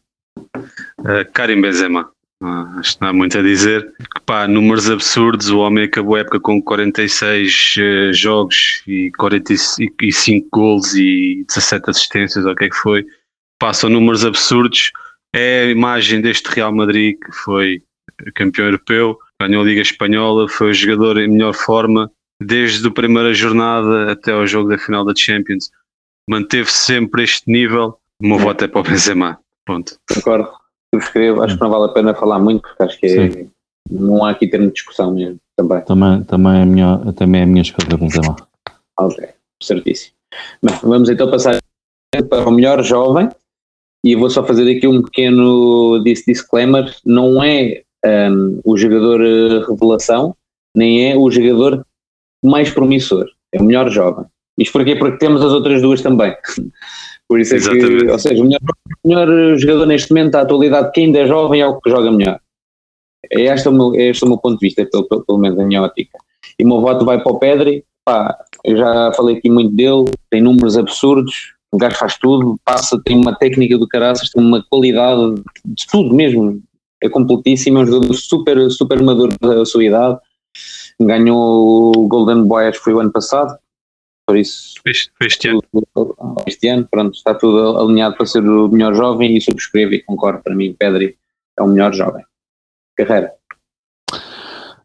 Speaker 4: Uh, Karim Benzema. Ah, acho que não há muito a dizer. Pá, números absurdos. O homem acabou a época com 46 eh, jogos e 45 gols e 17 assistências, ou o que é que foi. São números absurdos. É a imagem deste Real Madrid que foi campeão europeu, ganhou a Liga Espanhola, foi o jogador em melhor forma desde a primeira jornada até ao jogo da final da Champions. Manteve sempre este nível. O meu voto é para o Benzema. Ponto.
Speaker 1: Concordo. Subscrevo, acho que não vale a pena falar muito, porque acho que é- não há aqui termo de discussão mesmo também.
Speaker 3: Também, também, é a minha, também é a minha escolha, Benzema.
Speaker 1: Ok, certíssimo. Bem, vamos então passar para o melhor jovem e vou só fazer aqui um pequeno dis- disclaimer. Não é um, o jogador uh, revelação, nem é o jogador mais promissor, é o melhor jovem. Isto porquê? Porque temos as outras duas também. Por isso é Exatamente. que, ou seja, o melhor, o melhor, jogador neste momento, da atualidade, que ainda é jovem, é o que joga melhor. É este o meu, é este o meu ponto de vista, pelo, pelo, pelo menos a minha ótica. E o meu voto vai para o Pedri, pá, eu já falei aqui muito dele, tem números absurdos, o gajo faz tudo, passa, tem uma técnica do caraças, tem uma qualidade de tudo mesmo, é completíssimo, é um jogador super, super maduro da sua idade, ganhou o Golden Boy, acho que foi o ano passado, por isso.
Speaker 4: Este, este ano.
Speaker 1: Este ano, pronto, está tudo alinhado para ser o melhor jovem e subscrevo e concordo. Para mim, Pedri é o melhor jovem. Carreira.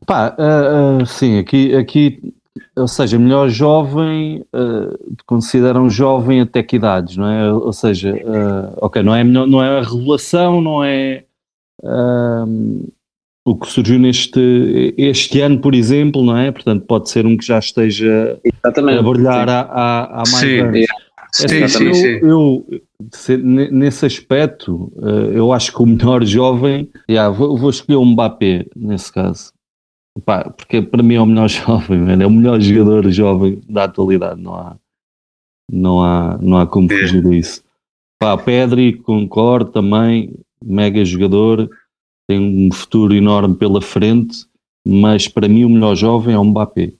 Speaker 3: Pá, uh, uh, sim, aqui, aqui, ou seja, melhor jovem, uh, consideram jovem até que idades, não é? Ou seja, ok, não é, não é a revelação, não é o que surgiu neste este ano, por exemplo, não é? Portanto, pode ser um que já esteja Exatamente, a brilhar há, há, há, mais sim. anos. É, sim, assim, sim, eu, eu, nesse aspecto, eh, eu acho que o melhor *laughs* jovem, yeah, vou, vou escolher o Mbappé nesse caso. Pá, porque para mim é o melhor *laughs* jovem, man, é o melhor jogador jovem da atualidade, não há, não há, não há como fugir disso. Pá, Pedri, concordo também, mega jogador, tem um futuro enorme pela frente, mas para mim o melhor jovem é o Mbappé.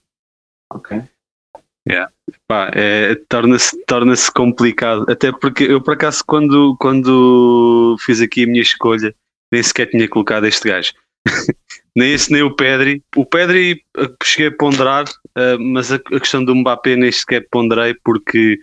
Speaker 1: Ok.
Speaker 4: Yeah. É, torna-se torna complicado, até porque eu por acaso quando, quando fiz aqui a minha escolha nem sequer tinha colocado este gajo. *laughs* nem esse nem o Pedri. O Pedri cheguei a ponderar, uh, mas a, a, questão do Mbappé nem sequer ponderei porque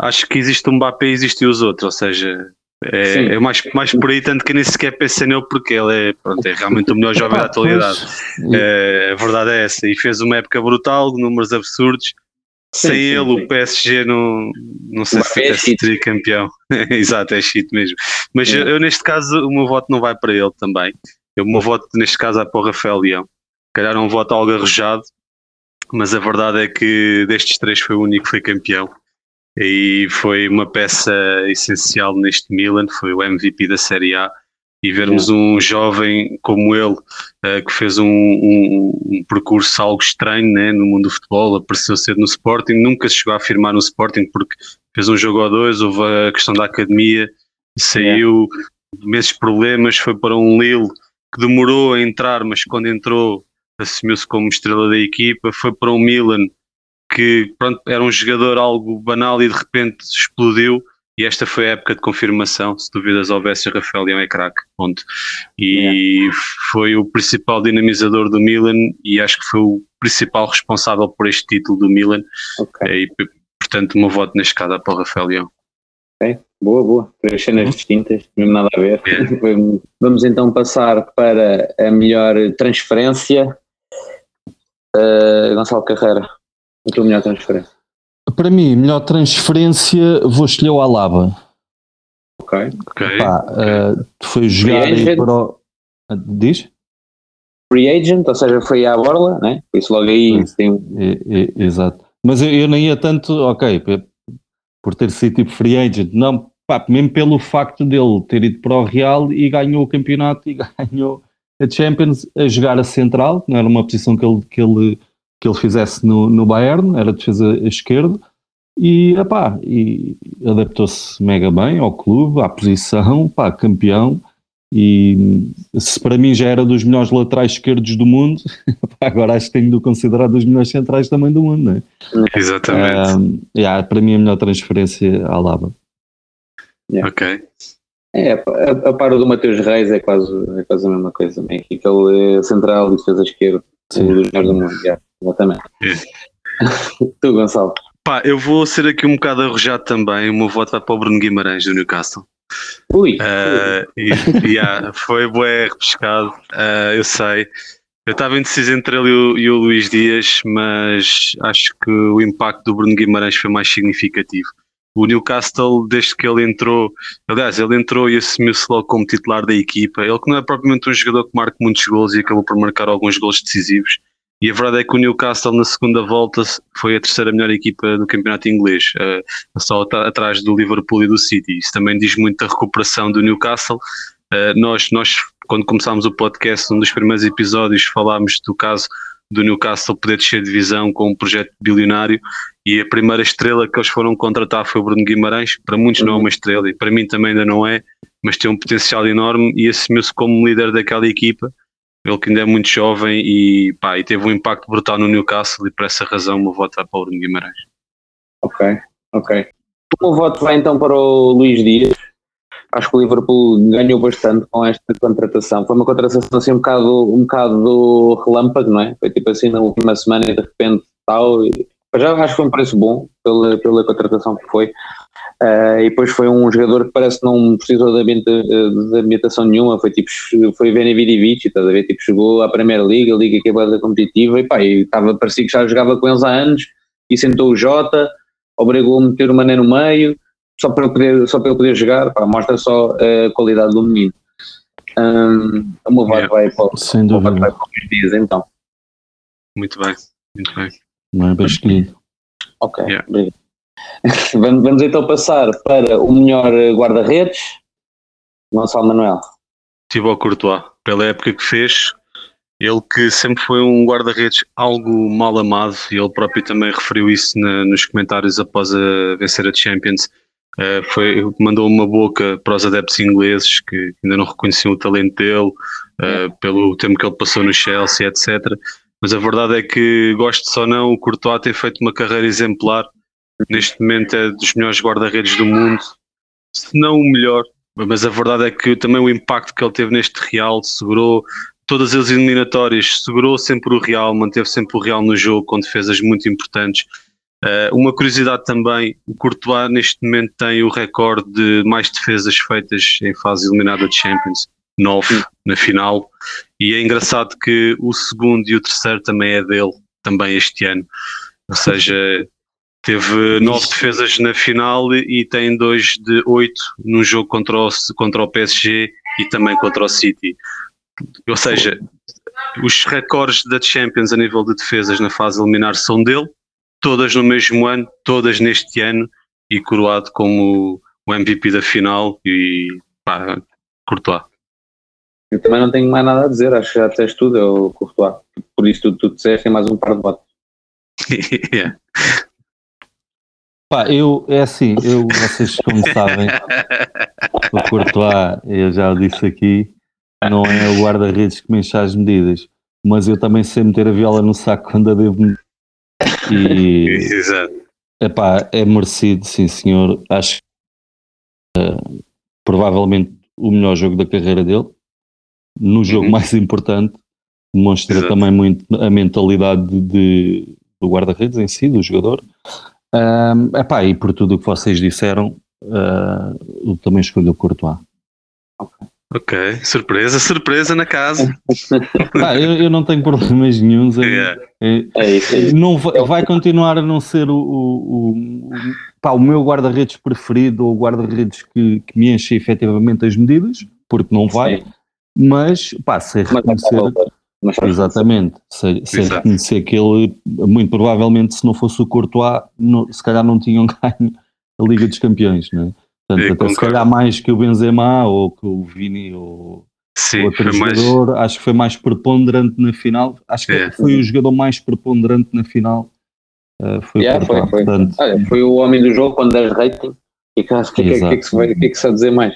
Speaker 4: acho que existe o Mbappé e existem os outros, ou seja, é, é, mais, mais por aí, tanto que nem sequer pensei nele porque ele é, pronto, é realmente o melhor jovem da atualidade. É, a verdade é essa. E fez uma época brutal, números absurdos. Sim, Sem sim, ele, sim. o PSG não, não sei se é seria campeão. *laughs* Exato, é shit mesmo. Mas eu, eu, neste caso, o meu voto não vai para ele também. Eu, o meu voto, neste caso, é para o Rafael Leão. Calhar um voto algo arrojado, mas a verdade é que destes três foi o único que foi campeão e foi uma peça essencial neste Milan, foi o MVP da Série A. E vermos um jovem como ele uh, que fez um, um, um, percurso algo estranho né, no mundo do futebol, apareceu cedo no Sporting, nunca se chegou a afirmar no Sporting porque fez um jogo ou dois, houve a questão da academia, saiu, meses problemas, foi para um Lille que demorou a entrar, mas quando entrou assumiu-se como estrela da equipa, foi para um Milan que pronto, era um jogador algo banal e de repente explodiu. E esta foi a época de confirmação. Se duvidas houvesse, Rafael Leão é craque. Ponto. E yeah. foi o principal dinamizador do Milan e acho que foi o principal responsável por este título do Milan. Okay. E, portanto, meu voto caso é para o Rafael Leão.
Speaker 1: Ok, boa, boa. Três cenas uhum. distintas, mesmo nada a ver. Yeah. *laughs* Vamos então passar para a melhor transferência. Uh, Gonçalo Carreira. A tua melhor transferência?
Speaker 3: Para mim, melhor transferência, vou escolher o Alaba.
Speaker 1: Ok.
Speaker 4: Ok.
Speaker 3: Pá, uh, foi jogar para o. Ah, diz?
Speaker 1: Free agent, ou seja, foi à borla, né? Por isso logo aí tem.
Speaker 3: exato. Mas eu, eu nem ia tanto, ok, por ter sido tipo free agent, não, pá, mesmo pelo facto dele ter ido para o Real e ganhou o campeonato e *laughs* ganhou a Champions a jogar a central, não era uma posição que ele, que ele que ele fizesse no, no Bayern, era defesa esquerda, e, epá, e adaptou-se mega bem ao clube, à posição, pá, campeão, e se para mim já era dos melhores laterais esquerdos do mundo, *laughs* agora acho que tenho de considerar dos melhores centrais também do mundo, não é?
Speaker 4: Exatamente. Um,
Speaker 3: yeah, para mim a melhor transferência à Lava.
Speaker 4: Yeah. Ok.
Speaker 1: É, a, a par do Mateus Reis é quase, é quase a mesma coisa também. Aquele é central e defesa esquerda, um dos melhores do mundo. Yeah. Exatamente. É. *laughs* tu, Gonçalo.
Speaker 4: Pá, eu vou ser aqui um bocado arrojado também. O meu voto vai para o Bruno Guimarães do Newcastle.
Speaker 1: Ui!
Speaker 4: Uh, e, *laughs* yeah, foi bué repescado, uh, eu sei. Eu estava indeciso entre ele e o, e o, Luís Dias, mas acho que o impacto do Bruno Guimarães foi mais significativo. O Newcastle, desde que ele entrou, aliás, ele entrou e assumiu-se logo como titular da equipa. Ele que não é propriamente um jogador que marca muitos gols e acabou por marcar alguns gols decisivos, e a verdade é que o Newcastle na segunda volta foi a terceira melhor equipa do campeonato inglês, uh, só atrás do Liverpool e do City. Isso também diz muito da recuperação do Newcastle. Uh, nós, nós, quando começámos o podcast, um dos primeiros episódios, falámos do caso do Newcastle poder descer divisão com um projeto bilionário e a primeira estrela que eles foram contratar foi o Bruno Guimarães. Para muitos não é uma estrela e para mim também ainda não é, mas tem um potencial enorme e assumiu-se como líder daquela equipa. Ele que ainda é muito jovem e, pá, e teve um impacto brutal no Newcastle e por essa razão o meu voto vai para o Bruno Guimarães.
Speaker 1: Ok, ok. O meu voto vai então para o Luís Dias. Acho que o Liverpool ganhou bastante com esta contratação. Foi uma contratação assim um bocado, um bocado relâmpago, não é? Foi tipo assim na última semana e de repente tal. Já acho que foi um preço bom pela, pela contratação que foi. Uh, e depois foi um jogador que parece que não precisou de, ambienta, de ambientação nenhuma, foi tipo, foi Vene Vidivic, estás a ver? Tipo, chegou à Primeira Liga, a Liga que é da competitiva, e pá, e estava, parecia que já jogava com eles há anos, e sentou o Jota, obrigou a meter o Mané no meio, só para ele poder, só para ele poder jogar, pá, mostra só a qualidade do menino. Um, o meu vai para,
Speaker 3: Sem dúvida. vai para
Speaker 1: os dias, então.
Speaker 4: Muito bem, muito bem.
Speaker 3: Não é bem escolhido.
Speaker 1: Ok, yeah. obrigado. *laughs* vamos, vamos então passar para o melhor guarda-redes, Gonçalo Manuel.
Speaker 4: Thibaut Courtois, pela época que fez, ele que sempre foi um guarda-redes algo mal amado, e ele próprio também referiu isso na, nos comentários após a vencer a Champions. Uh, foi, mandou uma boca para os adeptos ingleses que ainda não reconheciam o talento dele, uh, pelo tempo que ele passou no Chelsea, etc. Mas a verdade é que, gosto só não, o Courtois tem feito uma carreira exemplar neste momento é dos melhores guarda-redes do mundo, se não o melhor, mas a verdade é que também o impacto que ele teve neste Real segurou todas as eliminatórias, segurou sempre o Real, manteve sempre o Real no jogo com defesas muito importantes. Uh, uma curiosidade também, o Courtois neste momento tem o recorde de mais defesas feitas em fase eliminada de Champions, nove na final, e é engraçado que o segundo e o terceiro também é dele, também este ano. Ou seja, Teve nove defesas na final e tem dois de oito no jogo contra o, contra o PSG e também contra o City. Ou seja, os recordes da Champions a nível de defesas na fase eliminar são dele, todas no mesmo ano, todas neste ano e coroado como o MVP da final e pá, Courtois.
Speaker 1: Eu também não tenho mais nada a dizer, acho que já disseste tudo, é o Courtois. Por isso tu, tu disseste mais um par de votos. *laughs*
Speaker 4: yeah.
Speaker 3: Pá, eu, é assim, eu, vocês como sabem, o Courtois, eu já o disse aqui, não é o guarda-redes que me enche as medidas, mas eu também sei meter a viola no saco quando a devo e
Speaker 4: Exato.
Speaker 3: Epá, é merecido, sim senhor. Acho uh, provavelmente o melhor jogo da carreira dele, no jogo uhum. mais importante, demonstra Exato. também muito a mentalidade de, de do guarda-redes em si, do jogador. Um, epá, e por tudo o que vocês disseram, uh, eu também escolho o Courtois.
Speaker 4: Ok. Ok, surpresa, surpresa na casa. *laughs*
Speaker 3: ah, eu, eu, não tenho problemas nenhums. Yeah. É, é, isso, é isso. Não vai, vai, continuar a não ser o, o, o, pá, o meu guarda-redes preferido ou o guarda-redes que, que, me enche efetivamente as medidas, porque não vai, Sim. mas pá, sei reconhecer. Mas Exatamente, sem, sem reconhecer que ele, muito provavelmente, se não fosse o Courtois, no, se calhar não tinham *laughs* ganho a Liga dos Campeões, não é? Portanto, até se calhar mais que o Benzema ou que o Vini ou
Speaker 4: Sim,
Speaker 3: outro jogador, mais... acho que foi mais preponderante na final. Acho que é. foi o jogador mais preponderante na final. Uh, foi,
Speaker 1: yeah, foi, foi. Portanto, Olha, foi o homem do jogo quando 10 rating. E que, que, que, que, é que, se vai, que, é que se vai dizer mais?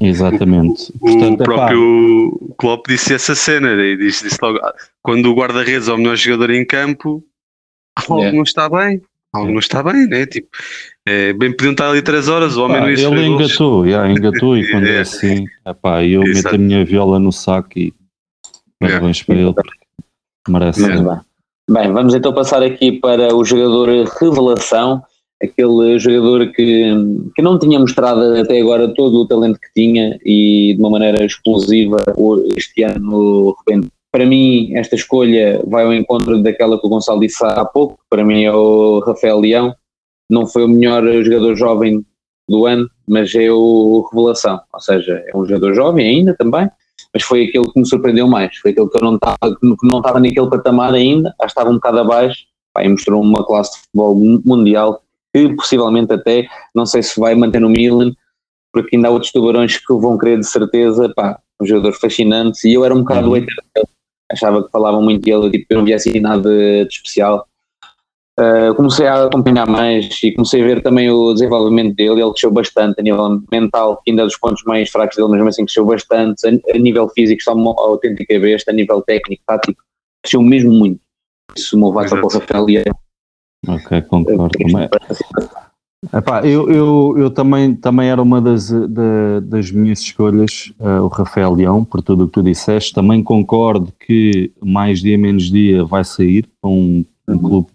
Speaker 3: Exatamente. *laughs*
Speaker 4: O, Portanto, o próprio é Klopp disse essa cena, e disse, disse logo, quando o guarda-redes é o melhor jogador em campo, algo yeah. não está bem. Algo não está bem, né? Tipo, é, bem podiam estar ali 3 horas, o homem
Speaker 3: não ia Ele engatou, yeah, engatou e *laughs* quando é, é assim, epá, eu Exato. meto a minha viola no saco e parabéns yeah. para ele, porque merece.
Speaker 1: Yeah. Bem, vamos então passar aqui para o jogador revelação aquele jogador que, que não tinha mostrado até agora todo o talento que tinha e de uma maneira explosiva este ano para mim esta escolha vai ao encontro daquela que o Gonçalo disse há pouco, para mim é o Rafael Leão, não foi o melhor jogador jovem do ano, mas é o revelação, ou seja, é um jogador jovem ainda também, mas foi aquele que me surpreendeu mais, foi aquele que eu não estava, que não estava naquele patamar ainda, estava um bocado abaixo, pá, mostrou uma classe de futebol mundial que possivelmente até, não sei se vai manter no Milan, porque ainda há outros tubarões que vão querer de certeza, pá, um jogador fascinante, e eu era um bocado
Speaker 3: Uhum.
Speaker 1: hater dele, achava que falavam muito dele, tipo, eu não via assim nada de, especial. Uh, comecei a acompanhar mais e comecei a ver também o desenvolvimento dele, ele cresceu bastante a nível mental, que ainda é dos pontos mais fracos dele, mas mesmo assim cresceu bastante, a, a nível físico está uma autêntica besta, a nível técnico, tático, cresceu mesmo muito. Isso o meu voto
Speaker 4: Exato.
Speaker 1: para o Rafael Leão.
Speaker 3: Ok, concordo. também. Epá, eu, eu, eu também, também era uma das, da- das minhas escolhas, eh, o Rafael Leão, por tudo o que tu disseste. Também concordo que mais dia menos dia vai sair para um, um clube,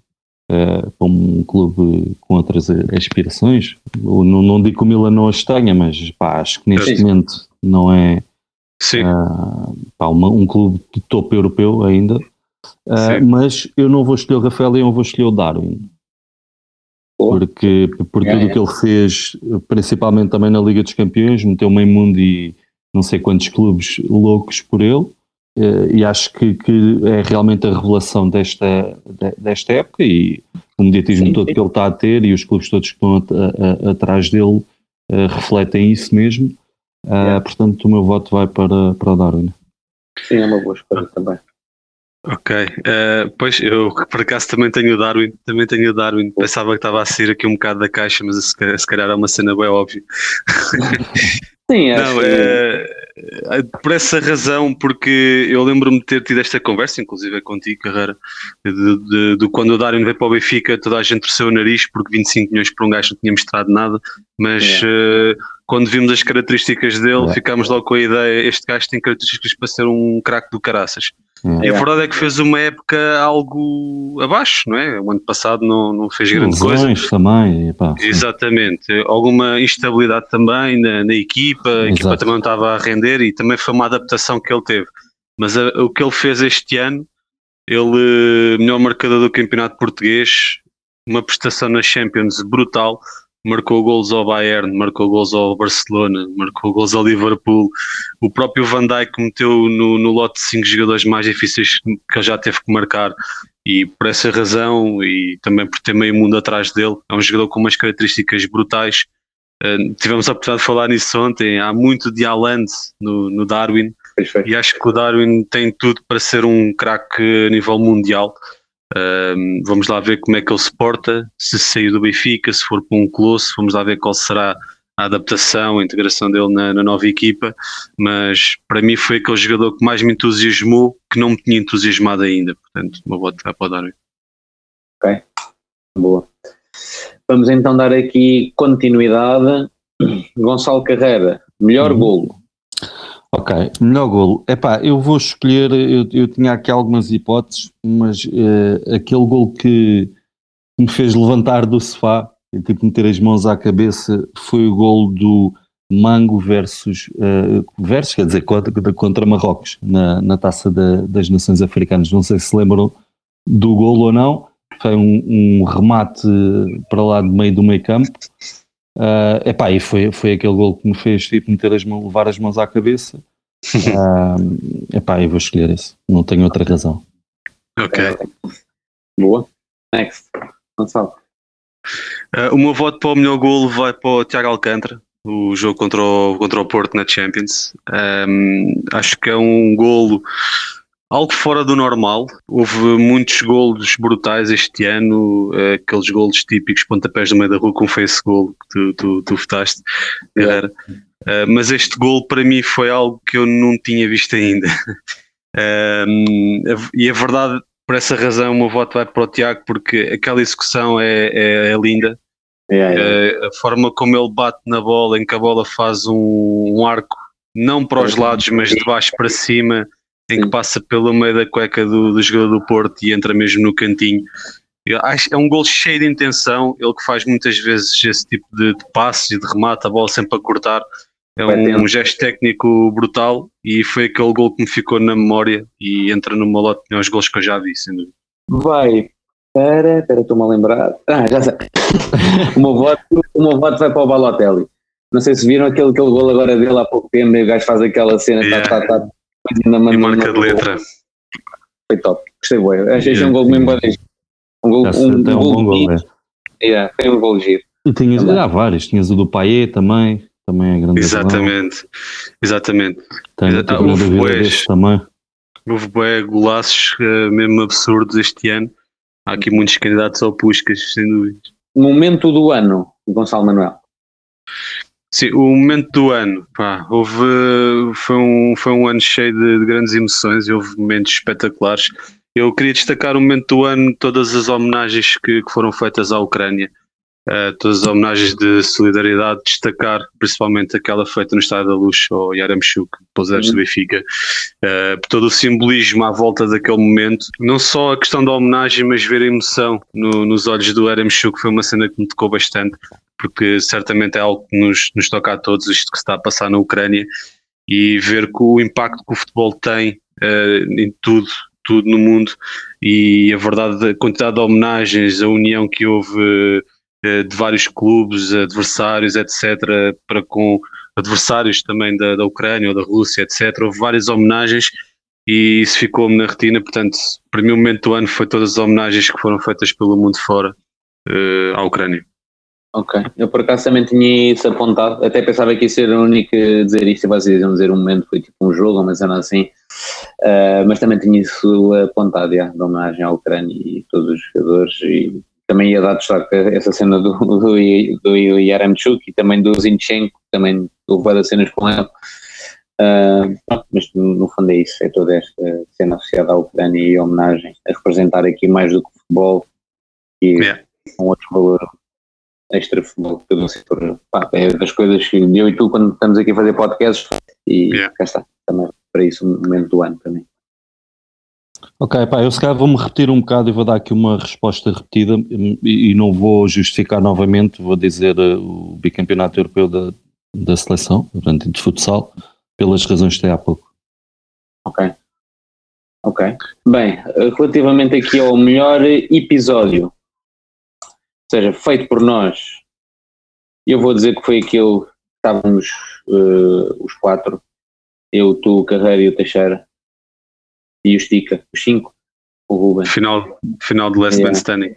Speaker 3: eh, para um clube com outras aspirações. Eu não, não digo que o Milan não as tenha, mas pá, acho que neste
Speaker 1: Sim.
Speaker 3: momento não é
Speaker 4: Sim,
Speaker 3: ah, pá, uma- um clube de topo europeu ainda.
Speaker 4: Sim.
Speaker 3: mas eu não vou escolher o Rafael Leão, vou escolher o Darwin
Speaker 1: Boa.
Speaker 3: porque por
Speaker 1: É,
Speaker 3: tudo o
Speaker 1: é.
Speaker 3: que ele fez, principalmente também na Liga dos Campeões, meteu meio mundo e não sei quantos clubes loucos por ele, eh, e acho que, que é realmente a revelação desta, de- desta época e o mediatismo
Speaker 1: Sim,
Speaker 3: todo
Speaker 1: sim.
Speaker 3: que ele está a ter e os clubes todos que estão a- a- atrás dele eh, refletem isso mesmo. Ah,
Speaker 1: Yeah.
Speaker 3: Portanto, o meu voto vai para, para o Darwin.
Speaker 1: Sim, é uma boa escolha também.
Speaker 4: Ok. Eh, pois eu por acaso também tenho o Darwin, também tenho o Darwin. Pensava que estava a sair aqui um bocado da caixa, mas se calhar, se calhar é uma cena bem óbvia. *laughs*
Speaker 1: Sim, acho
Speaker 4: Não,
Speaker 1: que-
Speaker 4: é, é por essa razão, porque eu lembro-me de ter tido esta conversa, inclusive é contigo, Carreira, de, de- de quando o Darwin veio para o Benfica, toda a gente torceu o nariz porque 25 milhões por um gajo não tinha mostrado nada, mas eh, quando vimos as características dele,
Speaker 3: Yeah.
Speaker 4: ficámos logo com a ideia: este gajo tem características para ser um craque do caraças. E a verdade é que fez uma época algo abaixo, não é? O ano passado não, não fez grande coisa.
Speaker 3: Lesões também. e pá.
Speaker 4: Exatamente, alguma instabilidade também na, na equipa, a equipa
Speaker 3: Exato.
Speaker 4: também não estava a render e também foi uma adaptação que ele teve. Mas a- o que ele fez este ano, ele, eh, melhor marcador do campeonato português, uma prestação na Champions brutal, marcou gols ao Bayern, marcou gols ao Barcelona, marcou gols ao Liverpool. O próprio Van Dijk meteu no, no lote de cinco jogadores mais difíceis que ele já teve que marcar e por essa razão e também por ter meio mundo atrás dele, é um jogador com umas características brutais. Uh, tivemos a oportunidade de falar nisso ontem. Há muito de Haaland no, no Darwin
Speaker 1: Perfeito.
Speaker 4: e acho que o Darwin tem tudo para ser um craque a nível mundial. Um, vamos lá ver como é que ele se porta, se sair do Benfica, se for para um colosso, vamos lá ver qual será a adaptação, a integração dele na, na nova equipa. Mas para mim foi aquele jogador que mais me entusiasmou, que não me tinha entusiasmado ainda. Portanto, uma vai para o Darwin.
Speaker 1: Boa. Vamos então dar aqui continuidade. Gonçalo Carreira, melhor
Speaker 3: Uhum.
Speaker 1: golo.
Speaker 3: Ok, melhor golo. Epá, eu vou escolher, eu, eu tinha aqui algumas hipóteses, mas eh, aquele golo que me fez levantar do sofá e tipo meter as mãos à cabeça foi o golo do Mango versus, eh, versus quer dizer, contra, contra Marrocos na, na taça da- das Nações Africanas. Não sei se lembram do golo ou não. Foi um, um remate para lá do meio do meio campo. Ah, epá, e foi, foi aquele gol que me fez tipo, meter as mãos, levar as mãos à cabeça. *laughs* Ah, epá, eu vou escolher esse. Não tenho outra razão.
Speaker 4: Ok.
Speaker 1: Boa. Next. Gonçalo.
Speaker 4: Uh, o meu voto para o melhor golo vai para o Tiago Alcântara, o jogo contra o, contra o Porto na Champions. Um, acho que é um golo algo fora do normal. Houve muitos golos brutais este ano, uh, aqueles golos típicos, pontapés no meio da rua, como foi esse golo que tu, tu, tu votaste. Uh, mas este golo para mim foi algo que eu não tinha visto ainda. *laughs* A- e a verdade, por essa razão, o meu voto vai para o Tiago, porque aquela execução é, é, é linda.
Speaker 1: Yeah, yeah.
Speaker 4: Eh, a forma como ele bate na bola, em que a bola faz um, um arco, não para os lados, mas de baixo para cima, em que passa pelo meio da cueca do, do jogador do Porto e entra mesmo no cantinho. Acho, é um gol cheio de intenção, ele que faz muitas vezes esse tipo de, de passes e de remate, a bola sempre a cortar. É um,
Speaker 1: tendo.
Speaker 4: gesto técnico brutal e foi aquele gol que me ficou na memória e entra no meu lote de melhores gols que eu já vi, sem dúvida.
Speaker 1: Vai para. Espera, estou-me a lembrar. Ah, já sei. *laughs* o, meu voto, o meu voto vai para o Balotelli. Não sei se viram aquele, aquele gol agora dele há pouco tempo e o gajo faz aquela cena.
Speaker 4: Yeah.
Speaker 1: Tá, tá, tá, na,
Speaker 4: E marca de letra.
Speaker 1: Foi top. Gostei, boa. Achei achei um gol mesmo bom. Um gol, um,
Speaker 3: até um bom gol. é.
Speaker 1: Yeah, foi um gol giro.
Speaker 3: E tinhas,
Speaker 1: Também.
Speaker 3: há vários. Tinhas o do Paier também. também é grande
Speaker 4: Exatamente, exatamente.
Speaker 3: Tenho
Speaker 4: Ah,
Speaker 3: tipo, uma
Speaker 4: houve
Speaker 3: desse também.
Speaker 4: Houve bué golaços eh, mesmo absurdos este ano. Há aqui muitos candidatos ao Puscas, sem dúvida.
Speaker 1: Momento do ano, Gonçalo Manuel.
Speaker 4: Sim, o momento do ano, pá, houve, foi, um, foi um ano cheio de, de grandes emoções e houve momentos espetaculares. Eu queria destacar o momento do ano, todas as homenagens que, que foram feitas à Ucrânia, eh, todas as homenagens de solidariedade, destacar principalmente aquela feita no Estádio da Luz ao Yaramchuk, depois do Benfica, eh, por todo o simbolismo à volta daquele momento, não só a questão da homenagem, mas ver a emoção no- nos olhos do Yaramchuk foi uma cena que me tocou bastante porque certamente é algo que nos, nos toca a todos, isto que se está a passar na Ucrânia, e ver o impacto que o futebol tem eh, em tudo, tudo no mundo, e a verdade, a quantidade de homenagens, a união que houve de vários clubes, adversários, etc., para com adversários também da, da Ucrânia ou da Rússia, etc., houve várias homenagens. E isso ficou-me na retina, portanto, para mim o momento do ano foi todas as homenagens que foram feitas pelo mundo fora eh, à Ucrânia.
Speaker 1: Ok, eu por acaso também tinha isso apontado, até pensava que ia ser o único a dizer isto, e vocês iam dizer um momento, foi tipo um jogo, uma cena assim, Ah, mas também tinha isso apontado, já, de homenagem à Ucrânia e todos os jogadores, e também ia dar destaque essa cena do, do, do Yaramchuk e também do Zinchenko, também houve várias cenas com ele, pronto, mas no, fundo é isso, é toda esta cena associada à Ucrânia e a homenagem, a representar aqui mais do que o futebol e
Speaker 4: Yeah.
Speaker 1: com outro valor extra futebol que eu não sei por, pá, é das coisas que eu e tu quando estamos aqui a fazer podcasts e
Speaker 4: Yeah.
Speaker 1: cá está, também para isso o momento do ano também.
Speaker 3: Ok, pá, eu se calhar vou-me repetir um bocado e vou dar aqui uma resposta repetida e, e não vou justificar novamente, vou dizer eh, o bicampeonato europeu da, da seleção, portanto, de futsal, pelas razões que dei há pouco.
Speaker 1: Ok. Ok. Bem, relativamente aqui ao melhor episódio, ou seja, feito por nós, eu vou dizer que foi aquele que estávamos eh, os quatro, eu, tu, o Carreira e o Teixeira, e o Estica, os cinco, o Ruben.
Speaker 4: Final, final de Last
Speaker 1: Yeah.
Speaker 4: Man Standing.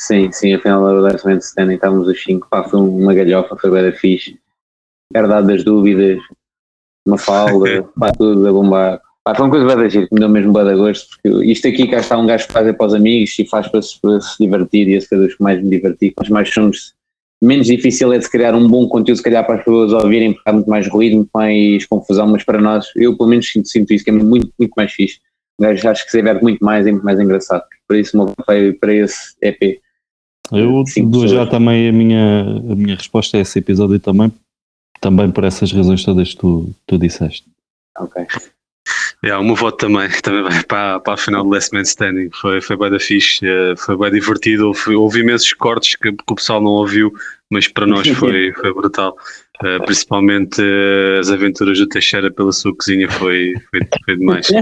Speaker 1: Sim, sim, afinal da Last Man Standing estávamos os cinco, pá, foi uma galhofa, foi bem fixe, verdade das dúvidas, uma falda, *laughs* pá, tudo a bombar. Pá, foi uma coisa bem da giro, que me deu mesmo bem de gosto, porque isto aqui cá está um gajo que faz é para os amigos e faz para se, para se divertir e esse foi dos que mais me diverti, quanto mais somos, menos difícil é de criar um bom conteúdo, se calhar para as pessoas ouvirem, porque há muito mais ruído, muito mais confusão, mas para nós, eu pelo menos sinto, sinto isso, que é muito, muito mais fixe. Gajo acho que se diverte muito mais e muito mais engraçado. Por isso, o meu para esse EP.
Speaker 3: Eu
Speaker 1: Cinco
Speaker 3: dou já também a minha, a minha resposta a esse episódio também, também por essas razões todas que tu, tu disseste.
Speaker 1: Ok.
Speaker 4: Yeah, o meu voto também, *laughs* também vai para, para a final de Last Man Standing. Foi, foi bem da fixe, eh, foi bem divertido. Houve, houve imensos cortes que, que o pessoal não ouviu, mas para nós *laughs* foi, foi brutal. Eh, principalmente eh, as aventuras do Teixeira pela sua cozinha foi, foi, foi demais. *laughs*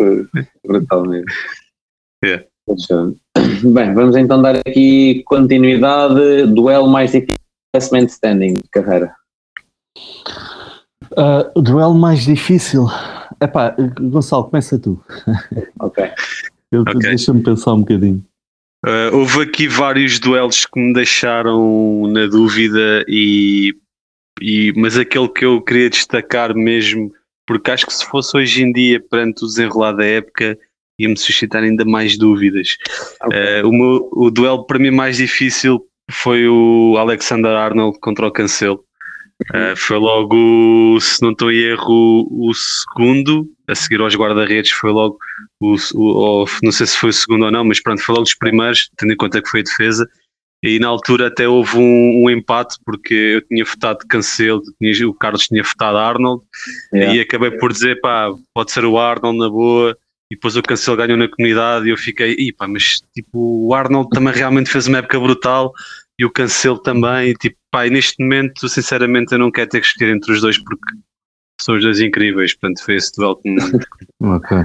Speaker 4: É.
Speaker 1: Brutal mesmo.
Speaker 4: É.
Speaker 1: Bem, vamos então dar aqui continuidade. Duelo mais difícil Last Man Standing, carreira.
Speaker 3: O duelo mais difícil. Epá, Gonçalo, começa tu.
Speaker 1: Ok.
Speaker 3: Eu-
Speaker 4: Ok.
Speaker 3: Deixa-me pensar um bocadinho.
Speaker 4: Uh, houve aqui vários duelos que me deixaram na dúvida e, e mas aquele que eu queria destacar mesmo porque acho que se fosse hoje em dia perante o desenrolar da época ia-me suscitar ainda mais dúvidas
Speaker 1: Ok.
Speaker 4: Uh, o, meu- o duelo para mim mais difícil foi o Alexander Arnold contra o Cancelo Uh, foi logo, se não estou em erro, o segundo, a seguir aos guarda-redes, foi logo, o, o- ou não sei se foi o segundo ou não, mas pronto, foi logo dos primeiros, tendo em conta que foi a defesa. E na altura até houve um, um empate, porque eu tinha votado Cancelo, tinha- o Carlos tinha votado Arnold,
Speaker 1: Yeah.
Speaker 4: e acabei por dizer, pá, pode ser o Arnold na boa, e depois o Cancelo ganhou na comunidade, e eu fiquei, "Ih, pá, mas tipo, o Arnold também realmente fez uma época brutal, e o Cancelo também, tipo, pá, e neste momento, sinceramente, eu não quero ter que escolher entre os dois, porque são os dois incríveis, portanto foi esse duelo que me... *laughs*
Speaker 3: Ok.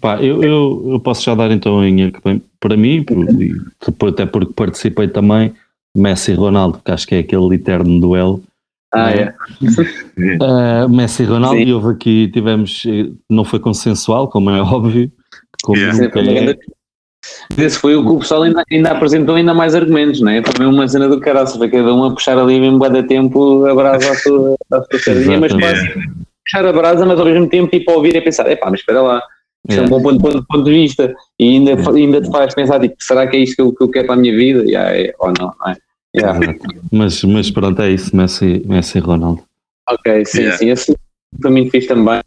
Speaker 3: Pá, eu, eu, eu posso já dar então em para mim, por- e até porque participei também, Messi e Ronaldo, que acho que é aquele eterno duelo.
Speaker 1: Ah,
Speaker 3: É.
Speaker 1: é. *laughs*
Speaker 3: Uh, Messi e Ronaldo,
Speaker 1: Sim.
Speaker 3: e houve aqui, tivemos, eh, não foi consensual, como é óbvio, como
Speaker 4: Yeah.
Speaker 3: nunca é.
Speaker 1: Esse foi o que o pessoal ainda, ainda apresentou ainda mais argumentos, não é? Foi mesmo uma cena do caraço, foi cada um a puxar ali mesmo de tempo a brasa à sua, à sua sardinha, mas quase puxar a brasa, mas ao mesmo tempo tipo a ouvir e pensar, epá, mas espera lá, isto é um bom ponto, ponto, ponto de vista e ainda, ainda te faz pensar, tipo, será que é isto que eu, que eu quero para a minha vida? Yeah, é, ou não, não é? Yeah.
Speaker 3: Mas, mas pronto, é isso, Messi, Messi e Ronaldo.
Speaker 1: Ok, sim,
Speaker 4: Yeah.
Speaker 1: sim, esse foi muito fixe também.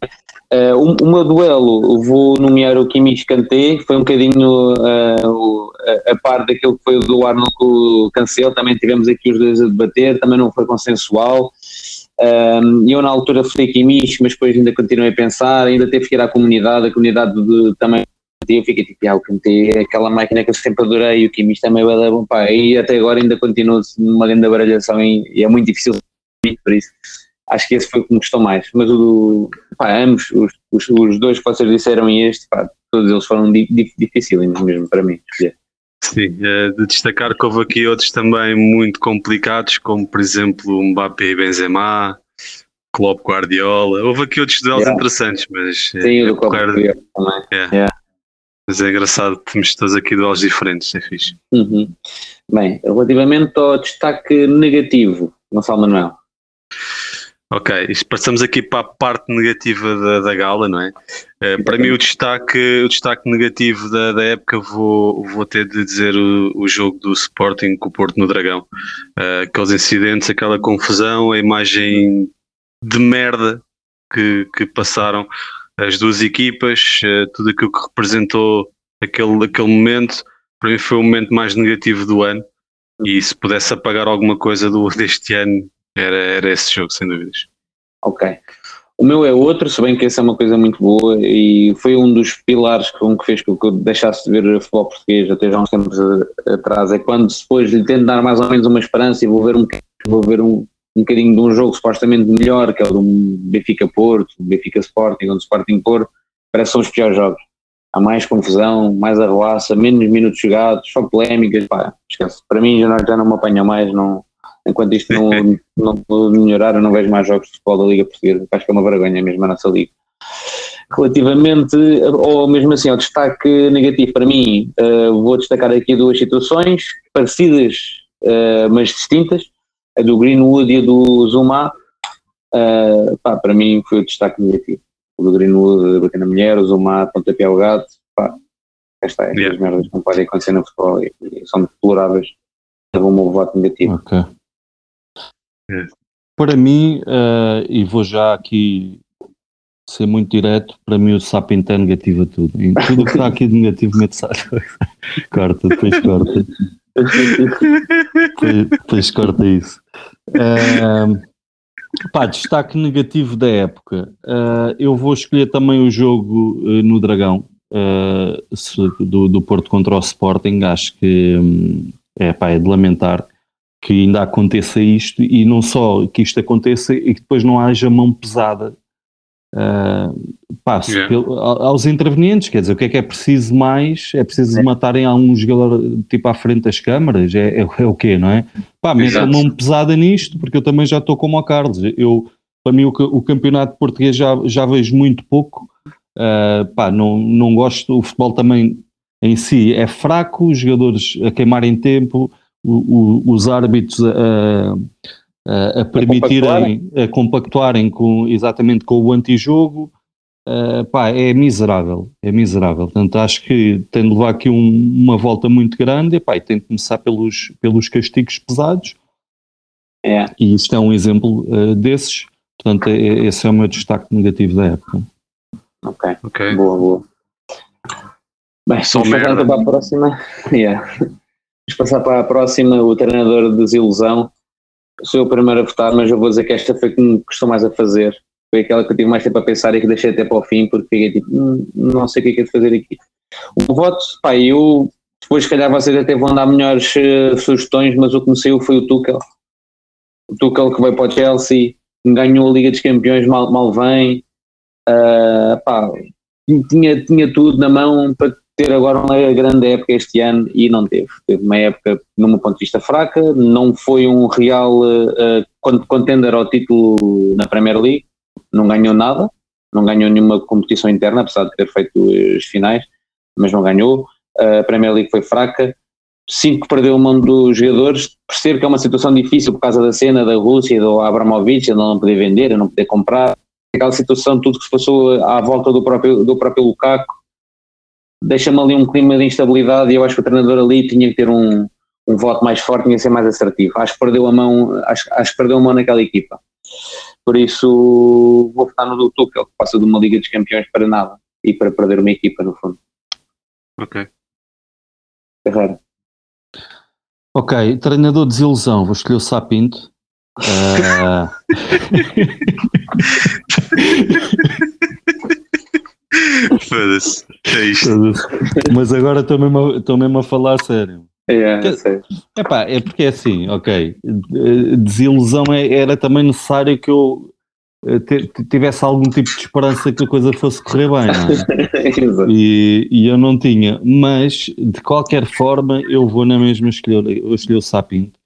Speaker 1: Uh, o, o meu duelo, vou nomear o Kimmich Kanté, foi um bocadinho uh, a, a par daquilo que foi o do Arnold com o Cancelo, também tivemos aqui os dois a debater, também não foi consensual. Um, eu na altura fui Kimmich, mas depois ainda continuei a pensar, ainda teve que ir à comunidade, a comunidade de, também eu fiquei tipo, ah, o Kanté é aquela máquina que eu sempre adorei, o Kimmich também vai dar bom pá, e até agora ainda continua numa grande baralhação e, e é muito difícil por isso acho que esse foi o que me gostou mais. Mas o do, pá, ambos, os, os, os dois que vocês disseram e este, pá, todos eles foram di, di, difíceis mesmo para mim. escolher.
Speaker 4: Sim, eh, de destacar que houve aqui outros também muito complicados, como por exemplo Mbappé e Benzema, Klopp Guardiola. Houve aqui outros duelos
Speaker 1: Yeah.
Speaker 4: interessantes, mas eh,
Speaker 1: o
Speaker 4: é
Speaker 1: do Copa
Speaker 4: porreiro.
Speaker 1: também.
Speaker 4: Mas é engraçado, temos todos aqui duelos diferentes, é fixe.
Speaker 1: Uhum. Bem, relativamente ao destaque negativo, Gonçalo Manuel.
Speaker 4: Ok, passamos aqui para a parte negativa da, da gala, não é? Eh, para mim, o destaque, o destaque negativo da, da época, vou, vou ter de dizer o, o jogo do Sporting com o Porto no Dragão. Eh, aqueles incidentes, aquela confusão, a imagem de merda que, que passaram as duas equipas, eh, tudo aquilo que representou aquele, aquele momento, para mim foi o momento mais negativo do ano. E se pudesse apagar alguma coisa do, *laughs* deste ano, era, era esse jogo, sem dúvidas.
Speaker 1: Ok. O meu é outro, se bem que essa é uma coisa muito boa e foi um dos pilares com que fez que eu deixasse de ver futebol português até já uns tempos atrás. É quando depois lhe tento dar mais ou menos uma esperança e vou ver um, vou ver um, um bocadinho de um jogo supostamente melhor, que é o um Benfica Porto, um Benfica Sporting, onde Sporting Porto, parece que são os piores jogos. Há mais confusão, mais arruaça, menos minutos jogados, só polémicas, pá, esquece. Para mim já não, já não me apanha mais, não, enquanto isto não, *laughs* não melhorar, eu não vejo mais jogos de futebol da Liga Portuguesa. Acho que é uma vergonha mesmo a nossa Liga. Relativamente, ou mesmo assim, ao destaque negativo para mim, eh, vou destacar aqui duas situações parecidas, eh, mas distintas. A do Greenwood e a do Zuma. Eh, pá, para mim foi o destaque negativo. O do Greenwood, bater na mulher, o Zuma, pontapé ao gato. Pá, esta é,
Speaker 4: Yeah.
Speaker 1: as merdas que não podem acontecer no futebol e, e são deploráveis. Levou o meu voto negativo.
Speaker 3: Ok. Para mim, eh, e vou já aqui ser muito direto, para mim o Sapinto é negativo a tudo. Em tudo que está aqui de negativo, mete *laughs* corta, depois corta. Depois, depois corta isso. Eh, pá, destaque negativo da época. Eh, eu vou escolher também o jogo eh, no Dragão. do, do Porto contra o Sporting, acho que hum, é, pá, é de lamentar que ainda aconteça isto e não só que isto aconteça e que depois não haja mão pesada ah, pá, se
Speaker 4: Yeah.
Speaker 3: pelo- aos intervenientes, quer dizer, o que é que é preciso mais? É preciso matarem algum jogador tipo à frente das câmaras? É, é, é o quê, não é? Pá, meta
Speaker 4: Exato.
Speaker 3: mão pesada nisto, porque eu também já estou como o Carlos. Eu, para mim, o, o campeonato português já, já vejo muito pouco. Ah, pá, não, não gosto. O futebol também em si é fraco, os jogadores a queimarem tempo, o- o- os árbitros a, a, a permitirem, a compactuarem com, exatamente com o antijogo. Uh, pá, é miserável, é miserável. Portanto, acho que tem de levar aqui um- uma volta muito grande e, pá, e tem de começar pelos, pelos castigos pesados
Speaker 1: É.
Speaker 3: e isto é um exemplo uh, desses. Portanto, é- é- esse é o meu destaque negativo da época.
Speaker 1: Ok.
Speaker 4: Ok.
Speaker 1: Boa, boa. Bem,
Speaker 4: Só
Speaker 1: vamos então para a próxima. *laughs* Yeah. Vamos passar para a próxima, o treinador de desilusão. Sou o primeiro a votar, mas eu vou dizer que esta foi que me custou mais a fazer. Foi aquela que eu tive mais tempo a pensar e que deixei até para o fim, porque fiquei tipo, "Hum, não sei o que é que é de fazer aqui. O voto, pá, eu, depois se calhar vocês até vão dar melhores eh, sugestões, mas o que me saiu foi o Tuchel. O Tuchel que veio para o Chelsea, ganhou a Liga dos Campeões, mal, mal vem. Ah, pá, tinha, tinha tudo na mão para ter agora uma grande época este ano e não teve. Teve uma época, no meu ponto de vista, fraca, não foi um real uh, uh, contender ao título na Premier League, não ganhou nada, não ganhou nenhuma competição interna, apesar de ter feito as finais, mas não ganhou. a Premier League foi fraca, sinto que perdeu a mão dos jogadores, percebo que é uma situação difícil por causa da cena da Rússia, do Abramovich, ele não poder vender, não poder comprar, aquela situação, tudo que se passou à volta do próprio, do próprio Lukaku, deixa-me ali um clima de instabilidade e eu acho que o treinador ali tinha que ter um, um voto mais forte, tinha que ser mais assertivo. Acho que perdeu a mão, acho, acho que perdeu a mão naquela equipa. Por isso vou votar no do Tuchel, que passa de uma Liga dos Campeões para nada e para perder uma equipa no fundo.
Speaker 4: Ok.
Speaker 1: Carreira.
Speaker 3: Ok, treinador de desilusão, vou escolher o Sapinto. Uh... *laughs*
Speaker 4: Foda-se. É isto. *laughs*
Speaker 3: Mas agora estou mesmo, estou mesmo a falar sério.
Speaker 1: É.
Speaker 3: Epá, é porque é assim, ok. Desilusão é- era também necessário que eu eh, tivesse algum tipo de esperança que a coisa fosse correr bem, não é? *laughs* E, e eu não tinha, mas de qualquer forma eu vou na mesma escolher, eu escolhi o Sapinto.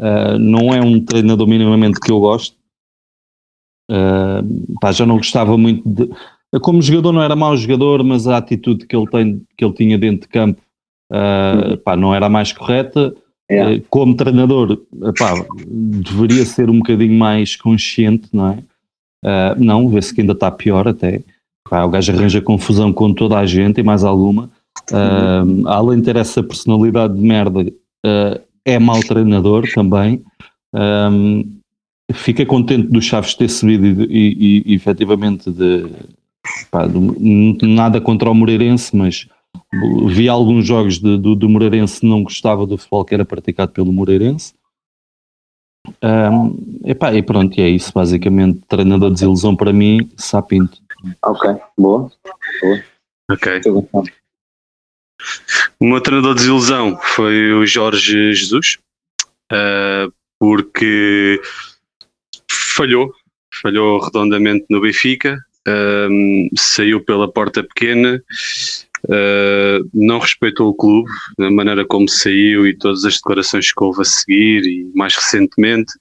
Speaker 3: Ah, não é um treinador minimamente que eu gosto. Ah, pá, já não gostava muito de. Como jogador não era mau jogador, mas a atitude que ele, tem, que ele tinha dentro de campo ah, pá, não era a mais correta.
Speaker 1: Yeah.
Speaker 3: Eh, Como treinador, pá, deveria ser um bocadinho mais consciente, não é? Ah, não, vê-se que ainda está pior até. Pá, o gajo arranja confusão com toda a gente e mais alguma. Ah, além de ter essa personalidade de merda, é mau treinador também. Ah, fica contente do Chaves ter subido e, e, e, efetivamente de, pá, nada contra o Moreirense, mas vi alguns jogos de- do, do Moreirense não gostava do futebol que era praticado pelo Moreirense. Um, epá, e pronto, e é isso basicamente. Treinador de desilusão para mim, Sapinto.
Speaker 1: Ok, boa.
Speaker 4: Ok.
Speaker 1: Estou gostando.
Speaker 4: O meu treinador de desilusão foi o Jorge Jesus, ah, porque falhou, falhou redondamente no Benfica, ahm, saiu pela porta pequena, ah, não respeitou o clube, da maneira como saiu e todas as declarações que houve a seguir, e mais recentemente,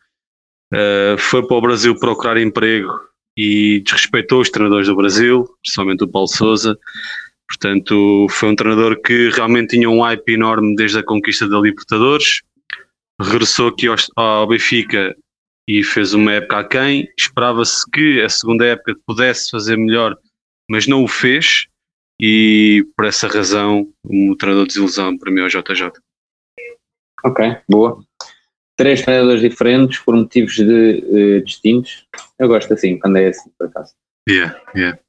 Speaker 4: ah, foi para o Brasil procurar emprego e desrespeitou os treinadores do Brasil, principalmente o Paulo Souza. Portanto, foi um treinador que realmente tinha um hype enorme desde a conquista da Libertadores. Regressou aqui ao, ao Benfica e fez uma época aquém. Esperava-se que a segunda época pudesse fazer melhor, mas não o fez. E por essa razão, o treinador de desilusão para mim é o JJ.
Speaker 1: Ok, boa. Três treinadores diferentes por motivos de, eh, distintos. Eu gosto assim, quando é assim, por acaso.
Speaker 4: Yeah, yeah.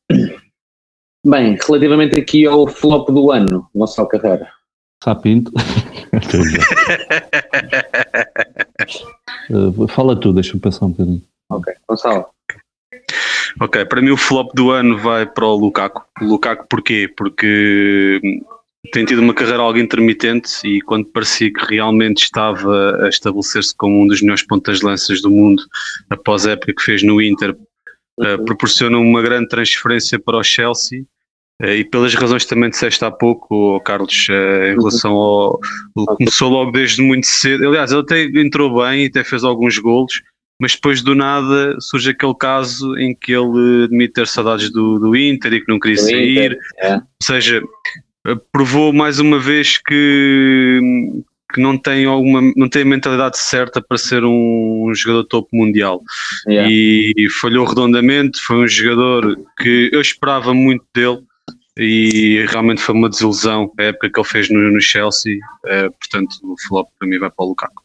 Speaker 1: Bem, relativamente aqui ao flop do ano, Gonçalo Carreira.
Speaker 3: Sapinto. Uh, *laughs* fala tu, deixa-me pensar um bocadinho.
Speaker 1: Ok, Gonçalo.
Speaker 4: Ok, para mim o flop do ano vai para o Lukaku. O Lukaku porquê? Porque tem tido uma carreira algo intermitente e quando parecia que realmente estava a estabelecer-se como um dos melhores pontas de lanças do mundo após a época que fez no Inter, eh, proporciona uma grande transferência para o Chelsea eh, e pelas razões que também disseste há pouco, oh, Carlos, eh, em relação ao. ele Começou logo desde muito cedo. Aliás, ele até entrou bem e até fez alguns golos, mas depois do nada surge aquele caso em que ele admite ter saudades do, do Inter e que não queria
Speaker 1: Do
Speaker 4: sair.
Speaker 1: Inter, é.
Speaker 4: Ou seja, eh, provou mais uma vez que, que não, tem alguma, não tem a mentalidade certa para ser um, jogador topo mundial
Speaker 1: Yeah.
Speaker 4: e falhou redondamente. Foi um jogador que eu esperava muito dele e realmente foi uma desilusão a época que ele fez no, no Chelsea. Eh, portanto, o flop para mim vai para o Lukaku.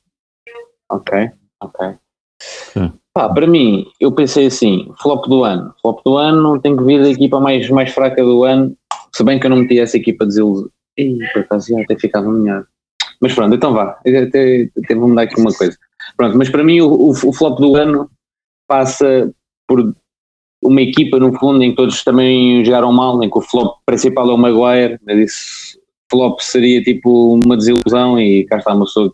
Speaker 1: Ok, ok.
Speaker 3: Sim.
Speaker 1: Pá, para mim, eu pensei assim, flop do ano. Flop do ano tem que vir da equipa mais, mais fraca do ano, se bem que eu não meti essa equipa de desilusão. Ih, por acaso já até ficava melhor. Mas pronto, então vá, até vou mudar aqui uma coisa. Pronto, mas para mim o, o, o flop do ano passa por uma equipa no fundo em que todos também jogaram mal, em que o flop principal é o Maguire, eu disse flop seria tipo uma desilusão e cá está uma pessoa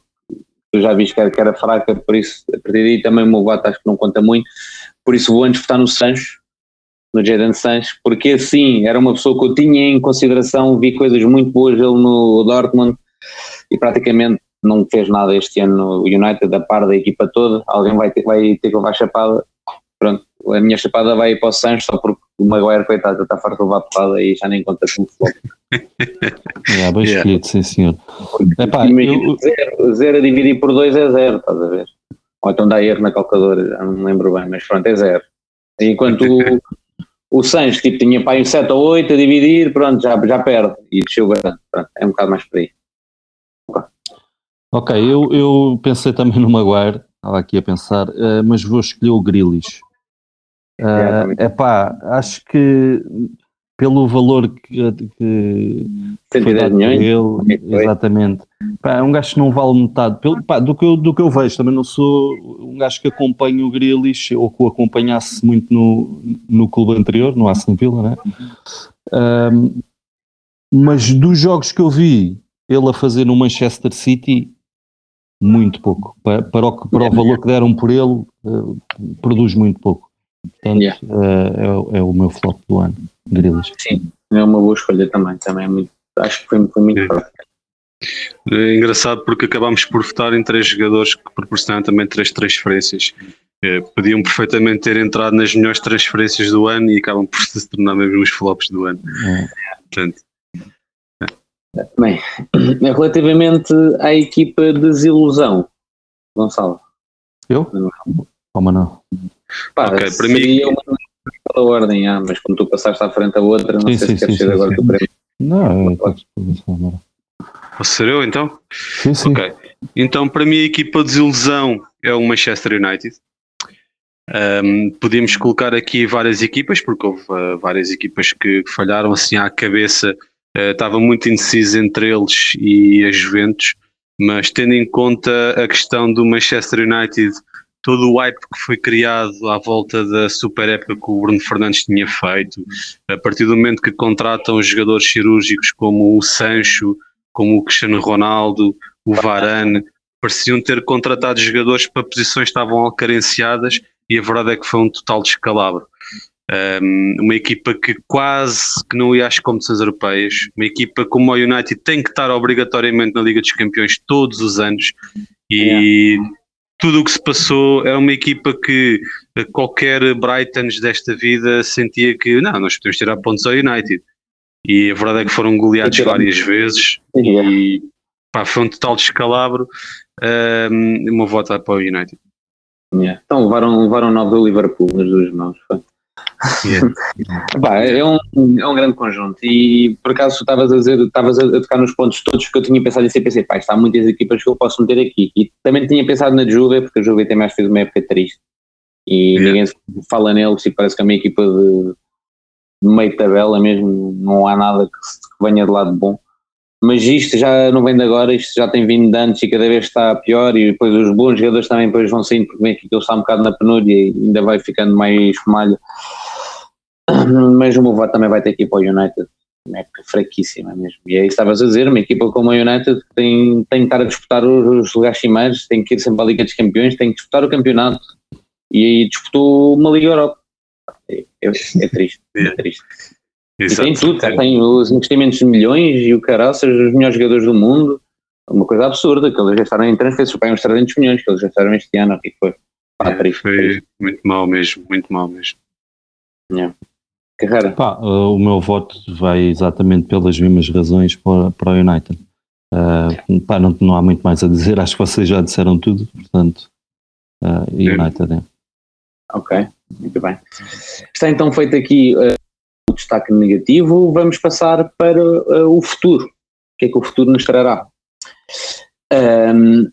Speaker 1: eu já vi que era, que era fraca, por isso, a partir daí também o meu voto acho que não conta muito. Por isso vou antes votar no Sancho, no Jadon Sancho, porque assim, era uma pessoa que eu tinha em consideração, vi coisas muito boas dele no Dortmund e praticamente não fez nada este ano no United, a par da equipa toda. Alguém vai ter, vai ter que levar chapada. Pronto, a minha chapada vai para o Sancho, só porque o Maguire, coitado, está farto de levar porrada e já nem conta como flop.
Speaker 3: É, bem
Speaker 4: Yeah.
Speaker 3: escolhido, sim senhor. Epá,
Speaker 1: imagina,
Speaker 3: eu-
Speaker 1: zero, zero a dividir por 2 é zero, estás a ver? Ou então dá erro na calculadora, já não me lembro bem, mas pronto, é zero. Enquanto o, o Sancho tipo, tinha para aí 7 ou 8 a dividir, pronto, já, já perde. E desceu bastante. Pronto, é um bocado mais por aí.
Speaker 3: Ok, eu, eu pensei também no Maguire, estava aqui a pensar, eh, mas vou escolher o Grealish.
Speaker 1: É, também.
Speaker 3: É pá, acho que pelo valor que, que foi
Speaker 1: 110
Speaker 3: dado
Speaker 1: milhões?
Speaker 3: ele, exatamente. Pá, é um gajo que não vale metade. Pelo, pá, do, que eu, do que eu vejo, também não sou um gajo que acompanha o Grealish ou que o acompanhasse muito no, no clube anterior, no Aston Villa, né? Ahm, mas dos jogos que eu vi ele a fazer no Manchester City, muito pouco. Para, para, o, para o valor que deram por ele, eh, produz muito pouco. Portanto,
Speaker 1: Yeah.
Speaker 3: eh, é, o- é o meu flop do ano, Grealish.
Speaker 1: Sim, é uma boa escolha também. também é muito, acho que foi, foi muito.
Speaker 4: É engraçado porque acabámos por votar em três jogadores que proporcionaram também três transferências. Eh, podiam perfeitamente ter entrado nas melhores transferências do ano e acabam por se tornar mesmo os flops do ano.
Speaker 3: É.
Speaker 4: Portanto,
Speaker 1: Bem, *clears throat* relativamente à equipa de desilusão, Gonçalo.
Speaker 3: Eu? Como não?
Speaker 1: Pá,
Speaker 4: Ok, para
Speaker 1: seria uma pela ordem, ah, mas como tu passaste à frente a outra, não
Speaker 3: Sim,
Speaker 1: sei
Speaker 3: sim,
Speaker 1: se queres ser agora
Speaker 3: sim.
Speaker 1: tu para
Speaker 3: Não, é
Speaker 4: posso ser eu então?
Speaker 3: Sim, sim.
Speaker 4: Ok. Então, para mim, a equipa de desilusão é o Manchester United. Um, podíamos colocar aqui várias equipas, porque houve uh, várias equipas que, que falharam assim à cabeça. Uh, estava muito indeciso entre eles e a Juventus, mas tendo em conta a questão do Manchester United, todo o hype que foi criado à volta da super época que o Bruno Fernandes tinha feito, a partir do momento que contratam jogadores cirúrgicos como o Sancho, como o Cristiano Ronaldo, o Varane, pareciam ter contratado jogadores para posições que estavam carenciadas e a verdade é que foi um total descalabro. Um, uma equipa que quase que não ia às competições europeias, uma equipa como o United tem que estar obrigatoriamente na Liga dos Campeões todos os anos e tudo o que se passou é uma equipa que eh, qualquer Brightons desta vida sentia que não, nós podemos tirar pontos ao United e a verdade é que foram goleados várias vezes
Speaker 1: Yeah.
Speaker 4: e pá, foi um total descalabro. Um, meu voto vai para o United.
Speaker 1: Yeah. Então levaram, levaram nove do Liverpool nas duas mãos. foi. *laughs* Pá, é, um, é um grande conjunto e por acaso estavas a dizer, estavas a tocar nos pontos todos que eu tinha pensado em ser, pensei, pá, há muitas equipas que eu posso meter aqui e também tinha pensado na Juve, porque a Juve tem mais fez uma época triste e
Speaker 4: Yeah.
Speaker 1: ninguém fala neles e parece que é uma equipa de, meio tabela mesmo, não há nada que, se- que venha de lado bom. Mas isto já não vem de agora, isto já tem vindo de antes e cada vez está pior e depois os bons jogadores também depois vão saindo porque vem que aquilo está um bocado na penúria e ainda vai ficando mais malho. Mas o meu voto também vai ter que ir para o United, uma época fraquíssima mesmo. E é isso que estavas a dizer, uma equipa como a United tem, tem que estar a disputar os, lugares cimeiros, tem que ir sempre à Liga dos Campeões, tem que disputar o campeonato e aí disputou uma Liga Europa. É, é, é triste, é
Speaker 4: Yeah.
Speaker 1: triste. E tem tudo, tem os investimentos de milhões e o caraças, os melhores jogadores do mundo. Uma coisa absurda, que eles gastaram em transferências, para uns 300 milhões que eles gastaram este ano, que foi? Pá,
Speaker 4: É,
Speaker 1: triste,
Speaker 4: foi
Speaker 1: triste.
Speaker 4: muito mal mesmo, muito mal mesmo.
Speaker 1: Carreira.
Speaker 3: Pá, uh, o meu voto vai exatamente pelas mesmas razões para, para o United. Uh, pá, não, não há muito mais a dizer, *laughs* acho que vocês já disseram tudo, portanto, uh, United é.
Speaker 1: Ok, muito bem. Está então feito aqui uh, o destaque negativo. Vamos passar para o futuro. O que é que o futuro nos trará? Um,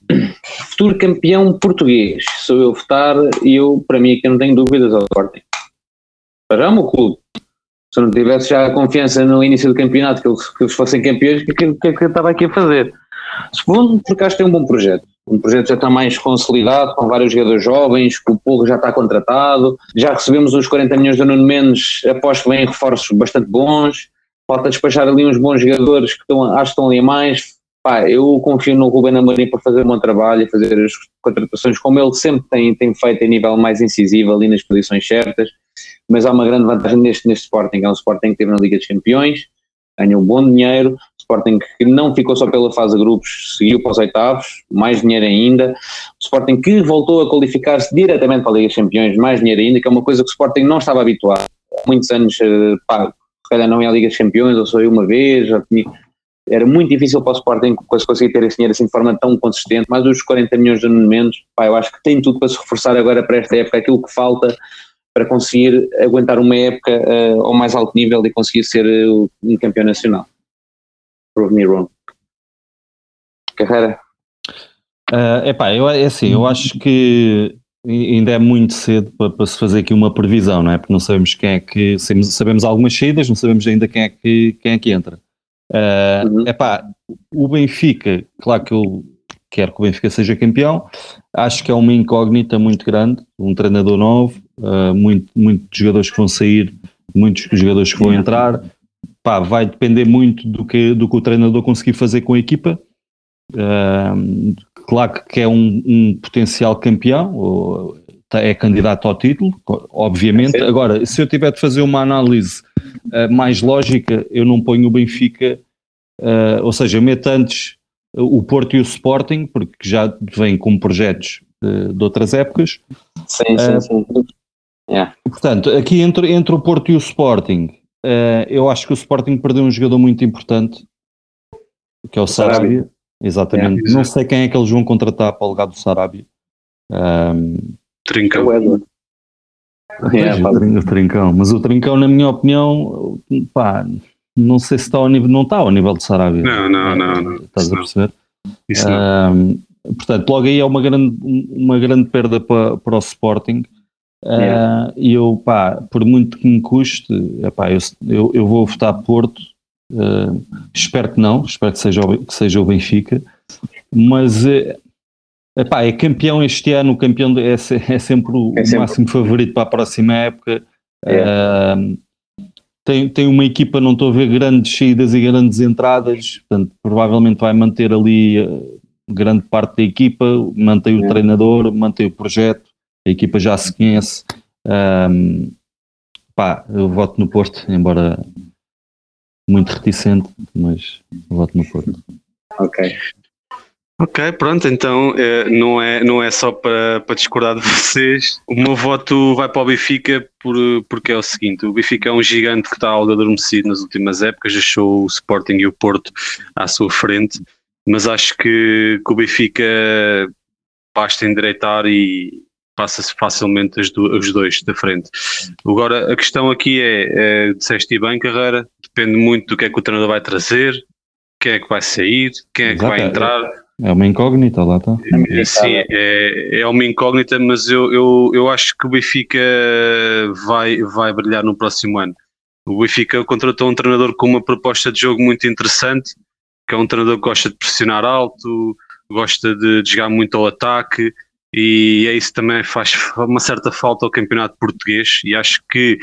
Speaker 1: futuro campeão português. Sou eu votar e eu, para mim, aqui não tenho dúvidas ao Sporting. Para já o clube. Se eu não tivesse já a confiança no início do campeonato que eles, que eles fossem campeões, o que, que, que é que eu estava aqui a fazer? Segundo, porque acho que tem um bom projeto. Um projeto já está mais consolidado, com vários jogadores jovens, que o Porro já está contratado, já recebemos os 40 milhões do Nuno Mendes, aposto que reforços bastante bons, falta despachar ali uns bons jogadores que estão, acho que estão ali a mais. Pá, eu confio no Ruben Amorim para fazer um bom trabalho e fazer as contratações como ele sempre tem, tem feito a nível mais incisivo ali nas posições certas, mas há uma grande vantagem neste, neste Sporting, é um Sporting que esteve na Liga dos Campeões, ganhou bom dinheiro, Sporting que não ficou só pela fase de grupos, seguiu para os oitavos, mais dinheiro ainda. Sporting que voltou a qualificar-se diretamente para a Liga dos Campeões, mais dinheiro ainda, que é uma coisa que o Sporting não estava habituado. Há muitos anos, eh, pá, calhar não ia à Liga dos Campeões, ou só ia uma vez, tinha, era muito difícil para o Sporting conseguir ter esse dinheiro assim de forma tão consistente, mas os 40 milhões de monumentos, pá, eu acho que tem tudo para se reforçar agora para esta época, aquilo que falta para conseguir aguentar uma época uh, ao mais alto nível e conseguir ser uh, um campeão nacional. Prove me wrong. Carreira?
Speaker 3: Uh, epá, eu, é assim, eu acho que ainda é muito cedo para, para, se fazer aqui uma previsão, não é? Porque não sabemos quem é que. Sabemos, algumas saídas, não sabemos ainda quem é que, quem é que entra. Uh, uhum. Epá, o Benfica, claro que eu quero que o Benfica seja campeão, acho que é uma incógnita muito grande, um treinador novo, uh, muito, muitos jogadores que vão sair, muitos jogadores que vão entrar, pá, vai depender muito do que, do que o treinador conseguir fazer com a equipa. Uh, claro que é um, um potencial campeão, ou, é candidato ao título, obviamente. Agora, se eu tiver de fazer uma análise uh, mais lógica, eu não ponho o Benfica, uh, ou seja, meto antes o Porto e o Sporting, porque já vêm com projetos de, de outras épocas.
Speaker 1: Sim, sim, sim.
Speaker 3: Yeah. Portanto, aqui entre, entre o Porto e o Sporting, eu acho que o Sporting perdeu um jogador muito importante, que é o Sarabia. Exatamente. É, não sei quem é que eles vão contratar para o lugar do Sarabia. Um,
Speaker 4: Trincão.
Speaker 3: É, o Trincão. Mas o Trincão, na minha opinião, pá, não sei se está ao nível, não está ao nível de Sarabia.
Speaker 4: Não, não, não, não.
Speaker 3: Estás
Speaker 4: a
Speaker 3: perceber? Isso não. Portanto, logo aí é uma grande, uma grande perda para, para o Sporting. Uh, e eu, pá, por muito que me custe, epá, eu, eu, eu vou votar Porto Uh, espero que não, espero que seja, o, que seja o Benfica, mas uh, epá, é campeão este ano, o campeão é, é sempre o é sempre. máximo favorito para a próxima época. É. Uh, tem, tem uma equipa, não estou a ver grandes saídas e grandes entradas, portanto, provavelmente vai manter ali grande parte da equipa, mantém o é. treinador, mantém o projeto, a equipa já se conhece. Um, pá, eu voto no Porto, embora muito reticente, mas voto no Porto.
Speaker 1: Ok.
Speaker 4: Ok, pronto, então é, não, é, não é só para, para discordar de *laughs* vocês. O meu voto vai para o Benfica por, porque é o seguinte: o Benfica é um gigante que está algo adormecido nas últimas épocas, deixou o Sporting e o Porto à sua frente, mas acho que, que o Benfica basta endireitar e, passa-se facilmente do, os dois da frente. Agora, a questão aqui é, é disseste bem, Carreira, depende muito do que é que o treinador vai trazer, quem é que vai sair, quem é que vai entrar.
Speaker 3: É uma incógnita, lá está.
Speaker 4: É, sim, é, é uma incógnita, mas eu, eu, eu acho que o Benfica vai, vai brilhar no próximo ano. O Benfica contratou um treinador com uma proposta de jogo muito interessante, que é um treinador que gosta de pressionar alto, gosta de, de jogar muito ao ataque, e é isso também faz uma certa falta ao campeonato português e acho que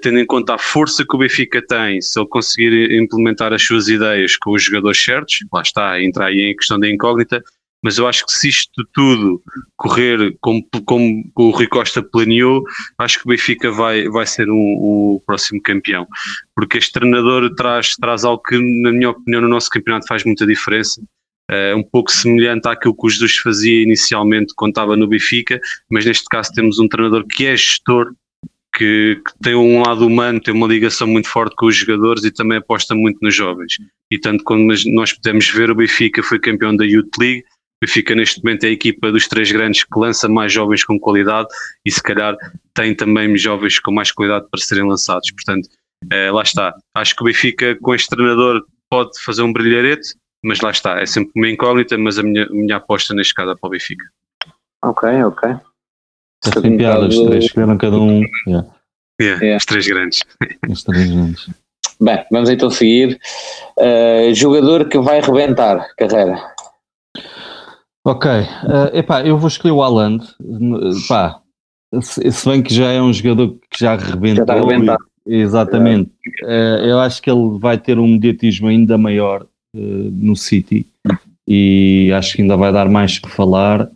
Speaker 4: tendo em conta a força que o Benfica tem, se ele conseguir implementar as suas ideias com os jogadores certos, lá está, entra aí em questão da incógnita, mas eu acho que se isto tudo correr como, como o Rui Costa planeou, acho que o Benfica vai, vai ser um, o próximo campeão, porque este treinador traz, traz algo que, na minha opinião, no nosso campeonato faz muita diferença, é um pouco semelhante àquilo que o Jesus fazia inicialmente quando estava no Benfica, mas neste caso temos um treinador que é gestor, que, que, tem um lado humano, tem uma ligação muito forte com os jogadores e também aposta muito nos jovens. E tanto quando nós podemos ver, o Benfica foi campeão da Youth League, o Benfica neste momento é a equipa dos três grandes que lança mais jovens com qualidade e se calhar tem também jovens com mais qualidade para serem lançados. Portanto, é, lá está. Acho que o Benfica com este treinador pode fazer um brilharete, mas lá está, é sempre uma incógnita, mas a minha, a minha aposta neste caso é para o Benfica.
Speaker 1: Ok, ok.
Speaker 3: Tem piadas, os três escolheram cada um. Yeah.
Speaker 4: Yeah, yeah. Os três grandes.
Speaker 3: Os três grandes.
Speaker 1: Bem, vamos então seguir. Uh, jogador que vai rebentar carreira.
Speaker 3: Ok, uh, epá, eu vou escolher o Alan. Pá, se, se bem que já é um jogador que já rebentou. Já e, exatamente. Uh, eu acho que ele vai ter um mediatismo ainda maior uh, no City e acho que ainda vai dar mais que falar.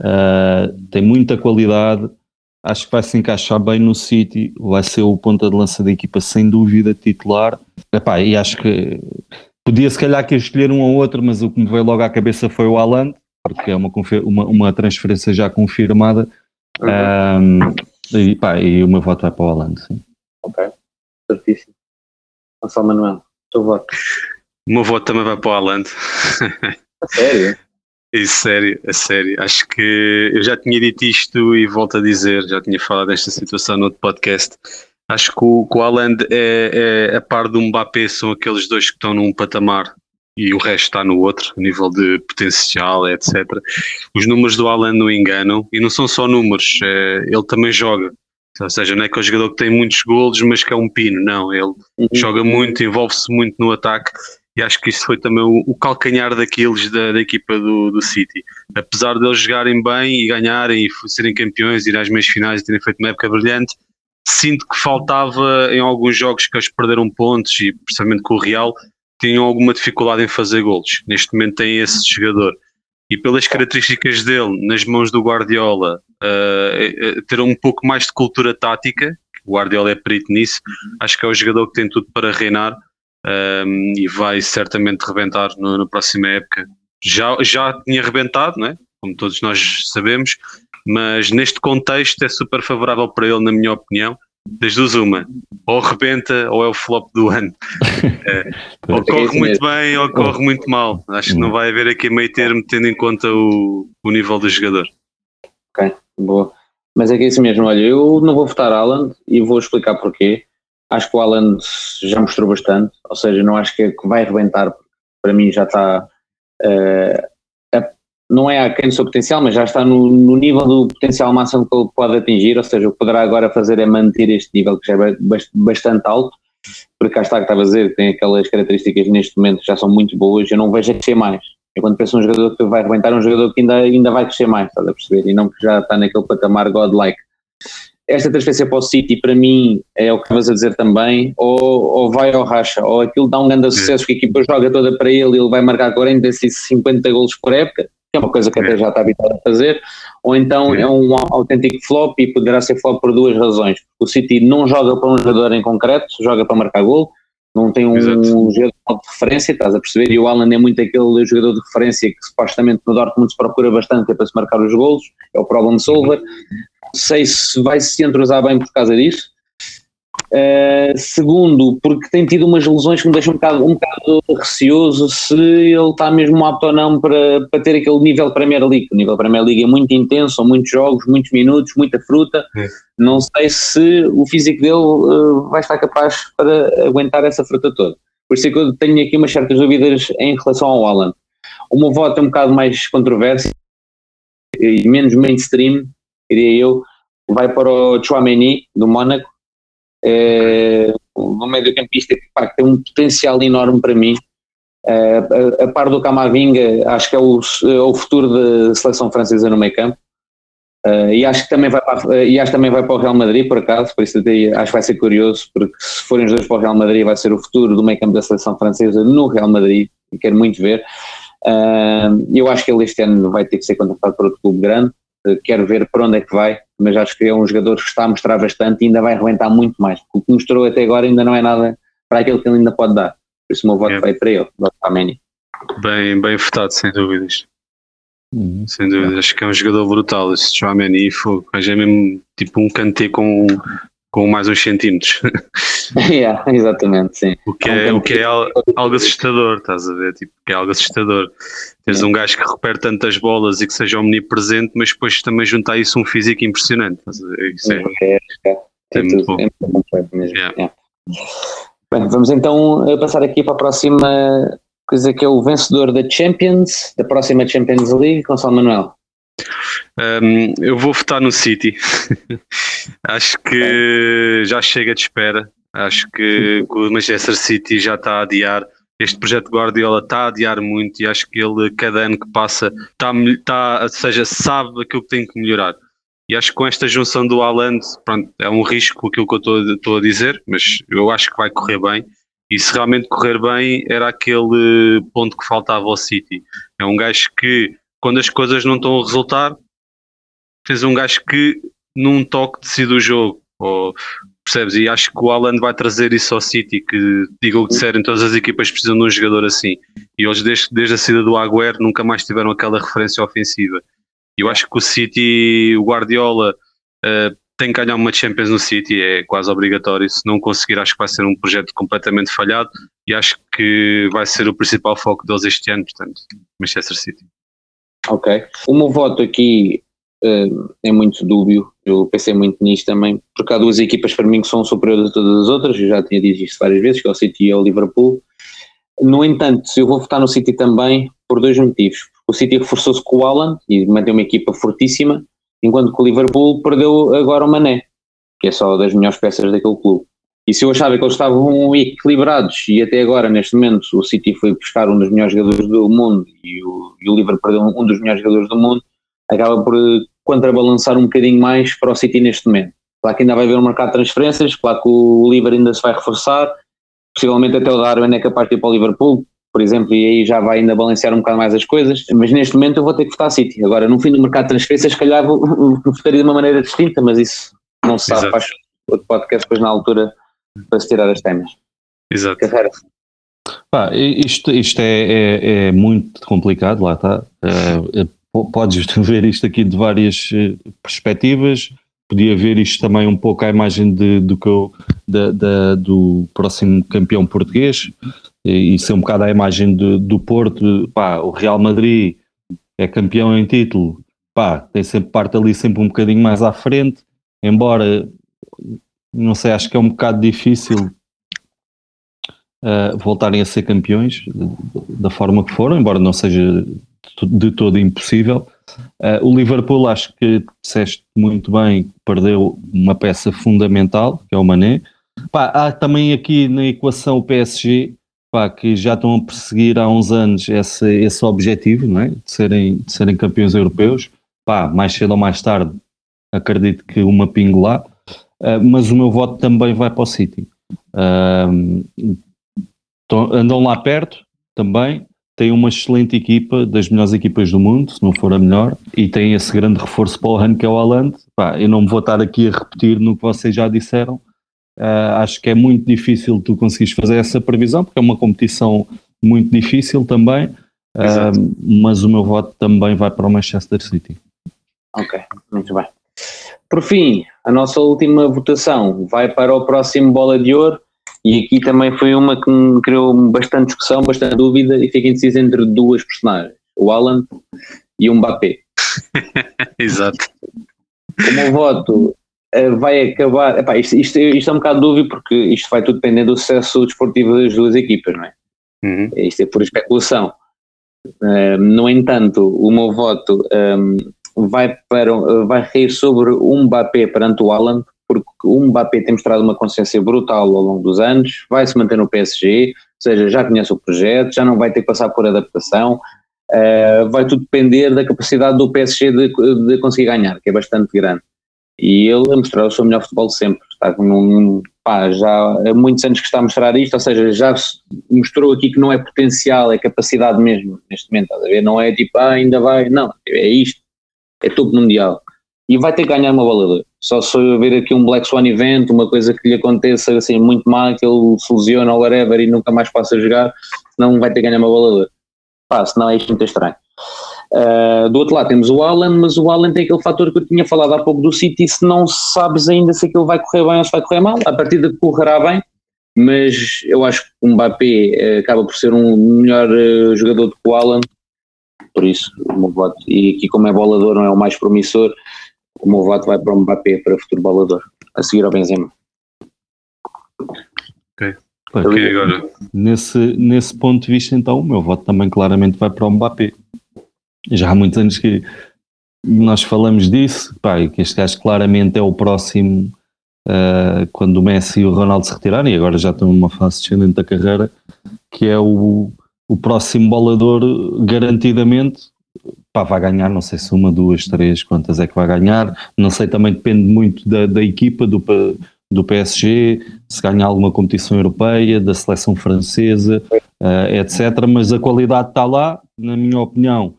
Speaker 3: Uh, tem muita qualidade, acho que vai se encaixar bem no City, vai ser o ponta de lança da equipa sem dúvida titular. Epá, e acho que podia se calhar que escolher um ou outro, mas o que me veio logo à cabeça foi o Alan, porque é uma, uma, uma transferência já confirmada. Uhum. Um, e, pá, e o meu voto vai para o Alan, sim.
Speaker 1: Ok, certíssimo. Gonçalo Manuel, teu voto.
Speaker 4: O meu voto também vai para o Haaland.
Speaker 1: A sério? *laughs*
Speaker 4: Isso, sério, a sério. Acho que eu já tinha dito isto e volto a dizer, já tinha falado desta situação no outro podcast. Acho que o, que o Haaland é, é a par do Mbappé, são aqueles dois que estão num patamar e o resto está no outro, a nível de potencial, etc. Os números do Haaland não enganam e não são só números, é, ele também joga. Ou seja, não é que é um jogador que tem muitos golos, mas que é um pino, não. Ele
Speaker 1: Uhum.
Speaker 4: joga muito, envolve-se muito no ataque e acho que isso foi também o, o calcanhar daqueles da, da equipa do, do City. Apesar de eles jogarem bem e ganharem e serem campeões, ir às meias finais e terem feito uma época brilhante, sinto que faltava em alguns jogos que eles perderam pontos e precisamente com o Real tinham alguma dificuldade em fazer golos. Neste momento tem esse jogador. E pelas características dele, nas mãos do Guardiola, eh, eh, ter um pouco mais de cultura tática, o Guardiola é perito nisso, acho que é o jogador que tem tudo para reinar um, e vai certamente rebentar no- na próxima época. Já, já tinha rebentado, não é? como todos nós sabemos, mas neste contexto é super favorável para ele, na minha opinião. Das duas, uma, ou rebenta ou é o flop do ano. *laughs* É, ou
Speaker 1: É isso
Speaker 4: corre muito bem ou corre muito mal. Acho que não vai haver aqui meio termo, tendo em conta o, o nível do jogador.
Speaker 1: Ok, boa. Mas é que é isso mesmo, olha, eu não vou votar Haaland e vou explicar porquê. Acho que o Haaland já mostrou bastante, ou seja, não acho que, é vai arrebentar, porque para mim já está, eh, a- não é aquém do seu potencial, mas já está no, no nível do potencial máximo que ele pode atingir, ou seja, o que poderá agora fazer é manter este nível que já é bas- bastante alto, porque cá está que estava a dizer, tem aquelas características neste momento que já são muito boas, eu não vejo a crescer mais. Eu quando penso num jogador que vai arrebentar, é um jogador que ainda, ainda vai crescer mais, estás a perceber? E não que já está naquele patamar godlike. Esta transferência para o City, para mim, é o que estavas a dizer também, ou, ou vai ao racha, ou aquilo dá um grande sucesso que a equipa joga toda para ele e ele vai marcar 40, 50 golos por época, que é uma coisa que até já está habituado a fazer, ou então é um autêntico flop e poderá ser flop por duas razões. O City não joga para um jogador em concreto, joga para marcar gol, não tem um
Speaker 4: Exato.
Speaker 1: jogador de referência, estás a perceber? E o Alan é muito aquele jogador de referência que supostamente no Dortmund se procura bastante é para se marcar os golos, é o problem solver. Não sei se vai se entrosar bem por causa disso. Uh, segundo, porque tem tido umas lesões que me deixam um bocado, um bocado receoso se ele está mesmo apto ou não para, para ter aquele nível Premier League. O nível Premier League é muito intenso, são muitos jogos, muitos minutos, muita fruta.
Speaker 4: É.
Speaker 1: Não sei se o físico dele uh, vai estar capaz para aguentar essa fruta toda. Por isso é que eu tenho aqui umas certas dúvidas em relação ao Alan. O meu voto é um bocado mais controverso e menos mainstream, diria eu, vai para o Chouameni, do Mónaco, é, um meio campista que, pá, tem um potencial enorme para mim. É, a, a, par do Camavinga, acho que é o, é o futuro da seleção francesa no meio campo. Uh, e acho que também vai para, e acho também vai para o Real Madrid por acaso, por isso até, acho que vai ser curioso, porque se forem os dois para o Real Madrid vai ser o futuro do meio campo da seleção francesa no Real Madrid, e quero muito ver. Uh, eu acho que ele este ano vai ter que ser contratado por outro clube grande, quero ver para onde é que vai, mas acho que é um jogador que está a mostrar bastante e ainda vai arrebentar muito mais. O que mostrou até agora ainda não é nada para aquilo que ele ainda pode dar. Por isso o meu voto é. vai para ele, voto para a Manny.
Speaker 4: Bem, bem votado, sem dúvidas. Uhum. Sem dúvida, acho que é um jogador brutal. Esse Chouameni é mesmo tipo um cantê com, com mais uns centímetros. *laughs*
Speaker 1: yeah, exatamente, sim.
Speaker 4: O que é, é um o que é algo assustador, estás a ver? Tipo, que é algo assustador. Teres é. um gajo que recupera tantas bolas e que seja omnipresente, mas depois também juntar isso um físico impressionante. Isso é,
Speaker 1: é, é, é muito bom. muito mesmo. Yeah. Bem, vamos então passar aqui para a próxima coisa que é o vencedor da Champions, da próxima Champions League, Gonçalo Manuel.
Speaker 4: Um, eu vou votar no City. *laughs* Acho que já chega de espera. Acho que o Manchester City já está a adiar. Este projeto Guardiola está a adiar muito e acho que ele, cada ano que passa, está, está, ou seja, sabe aquilo que tem que melhorar. E acho que com esta junção do Haaland, pronto, é um risco aquilo que eu estou, estou a dizer, mas eu acho que vai correr bem. E se realmente correr bem, era aquele ponto que faltava ao City. É um gajo que, quando as coisas não estão a resultar, tens um gajo que, num toque, decide o jogo. Ou, percebes? E acho que o Haaland vai trazer isso ao City, que diga o que disserem, todas as equipas precisam de um jogador assim. E eles, desde, desde a saída do Agüero, nunca mais tiveram aquela referência ofensiva. E eu acho que o City, o Guardiola, uh, tem que ganhar uma Champions no City, é quase obrigatório. Se não conseguir, acho que vai ser um projeto completamente falhado e acho que vai ser o principal foco deles este ano, portanto, Manchester City.
Speaker 1: Ok. O meu voto aqui é muito dúbio, eu pensei muito nisto também, porque há duas equipas para mim que são superiores a todas as outras, eu já tinha dito isto várias vezes, que é o City e o Liverpool. No entanto, eu vou votar no City também por dois motivos. O City reforçou-se com o Alan e mantém uma equipa fortíssima, enquanto que o Liverpool perdeu agora o Mané, que é só das melhores peças daquele clube. E se eu achava que eles estavam equilibrados e até agora, neste momento, o City foi buscar um dos melhores jogadores do mundo e o, e o Liverpool perdeu um dos melhores jogadores do mundo, acaba por contrabalançar um bocadinho mais para o City neste momento. Claro que ainda vai haver um mercado de transferências, claro que o Liverpool ainda se vai reforçar, possivelmente até o Darwin é capaz de ir para o Liverpool, por exemplo, e aí já vai ainda balancear um bocado mais as coisas, mas neste momento eu vou ter que votar City. Agora, no fim do mercado de transferências, se calhar vou, votaria de uma maneira distinta, mas isso não se sabe, faz outro podcast depois na altura para se tirar as temas.
Speaker 4: Exato.
Speaker 3: Pá, isto isto é, é, é, muito complicado, lá está. Uh, podes *laughs* ver isto aqui de várias eh, perspectivas. Podia ver isto também um pouco à imagem de, do, que eu, da, da, do próximo campeão português e ser um bocado à imagem de, do Porto. Pá, o Real Madrid é campeão em título, pá, tem sempre parte ali sempre um bocadinho mais à frente, embora não sei, acho que é um bocado difícil uh, voltarem a ser campeões da forma que foram, embora não seja de todo impossível. Uh, o Liverpool, acho que disseste muito bem, perdeu uma peça fundamental, que é o Mané. Pá, há também aqui na equação o PSG, pá, que já estão a perseguir há uns anos esse, esse objetivo, não é? de, serem, de serem campeões europeus. Pá, mais cedo ou mais tarde, acredito que uma pingo lá. Uh, mas o meu voto também vai para o City. Uh, andam lá perto também, têm uma excelente equipa, das melhores equipas do mundo, se não for a melhor, e têm esse grande reforço para o ano que é o Haaland. Pá, eu não me vou estar aqui a repetir no que vocês já disseram. Uh, acho que é muito difícil tu conseguires fazer essa previsão, porque é uma competição muito difícil também, uh, mas o meu voto também vai para o Manchester City.
Speaker 1: Ok, muito bem. Por fim, a nossa última votação vai para o próximo Bola de Ouro e aqui também foi uma que me criou bastante discussão, bastante dúvida e fiquei indeciso entre duas personagens, o Alan e o Mbappé. *laughs*
Speaker 4: Exato.
Speaker 1: O meu voto eh, vai acabar. Epá, isto, isto, isto, é um bocado dúvida porque isto vai tudo depender do sucesso desportivo das duas equipas, não é? Uhum. Isto é por especulação. Uh, no entanto, o meu voto um, ehm, vai, para, vai reir sobre o Mbappé perante o Haaland, porque o Mbappé tem mostrado uma consciência brutal ao longo dos anos, vai se manter no PSG, ou seja, já conhece o projeto, já não vai ter que passar por adaptação, uh, vai tudo depender da capacidade do PSG de, de conseguir ganhar, que é bastante grande. E ele a mostrar o seu melhor futebol sempre. Está pá, já há muitos anos que está a mostrar isto, ou seja, já mostrou aqui que não é potencial, é capacidade mesmo neste momento, estás a ver? Não é tipo, ah, ainda vai, não, é isto é topo mundial. E vai ter que ganhar uma bola Só se eu ver aqui um Black Swan event, uma coisa que lhe aconteça assim muito mal, que ele se lesiona ou whatever e nunca mais possa jogar, senão vai ter que ganhar uma bola Pá, senão é isto muito estranho. Uh, do outro lado temos o Alan, mas o Alan tem aquele fator que eu tinha falado há pouco do City, se não sabes ainda se aquilo vai correr bem ou se vai correr mal, a partir de correrá bem, mas eu acho que o Mbappé uh, acaba por ser um melhor uh, jogador do que o Alan, por isso e aqui como é bolador não é o mais promissor, o meu voto vai para o Mbappé, para o futuro bolador, a seguir ao Benzema.
Speaker 4: Ok. Ok, agora.
Speaker 3: Nesse, nesse ponto de vista, então, o meu voto também claramente vai para o Mbappé. Já há muitos anos que nós falamos disso, pá, que este gajo claramente é o próximo uh, quando o Messi e o Ronaldo se retirarem, e agora já estão numa fase descendente da carreira, que é o, o próximo bolador garantidamente pá, vai ganhar, não sei se uma, duas, três, quantas é que vai ganhar, não sei, também depende muito da, da equipa, do, do PSG, se ganhar alguma competição europeia, da seleção francesa, uh, etc. Mas a qualidade está lá, na minha opinião,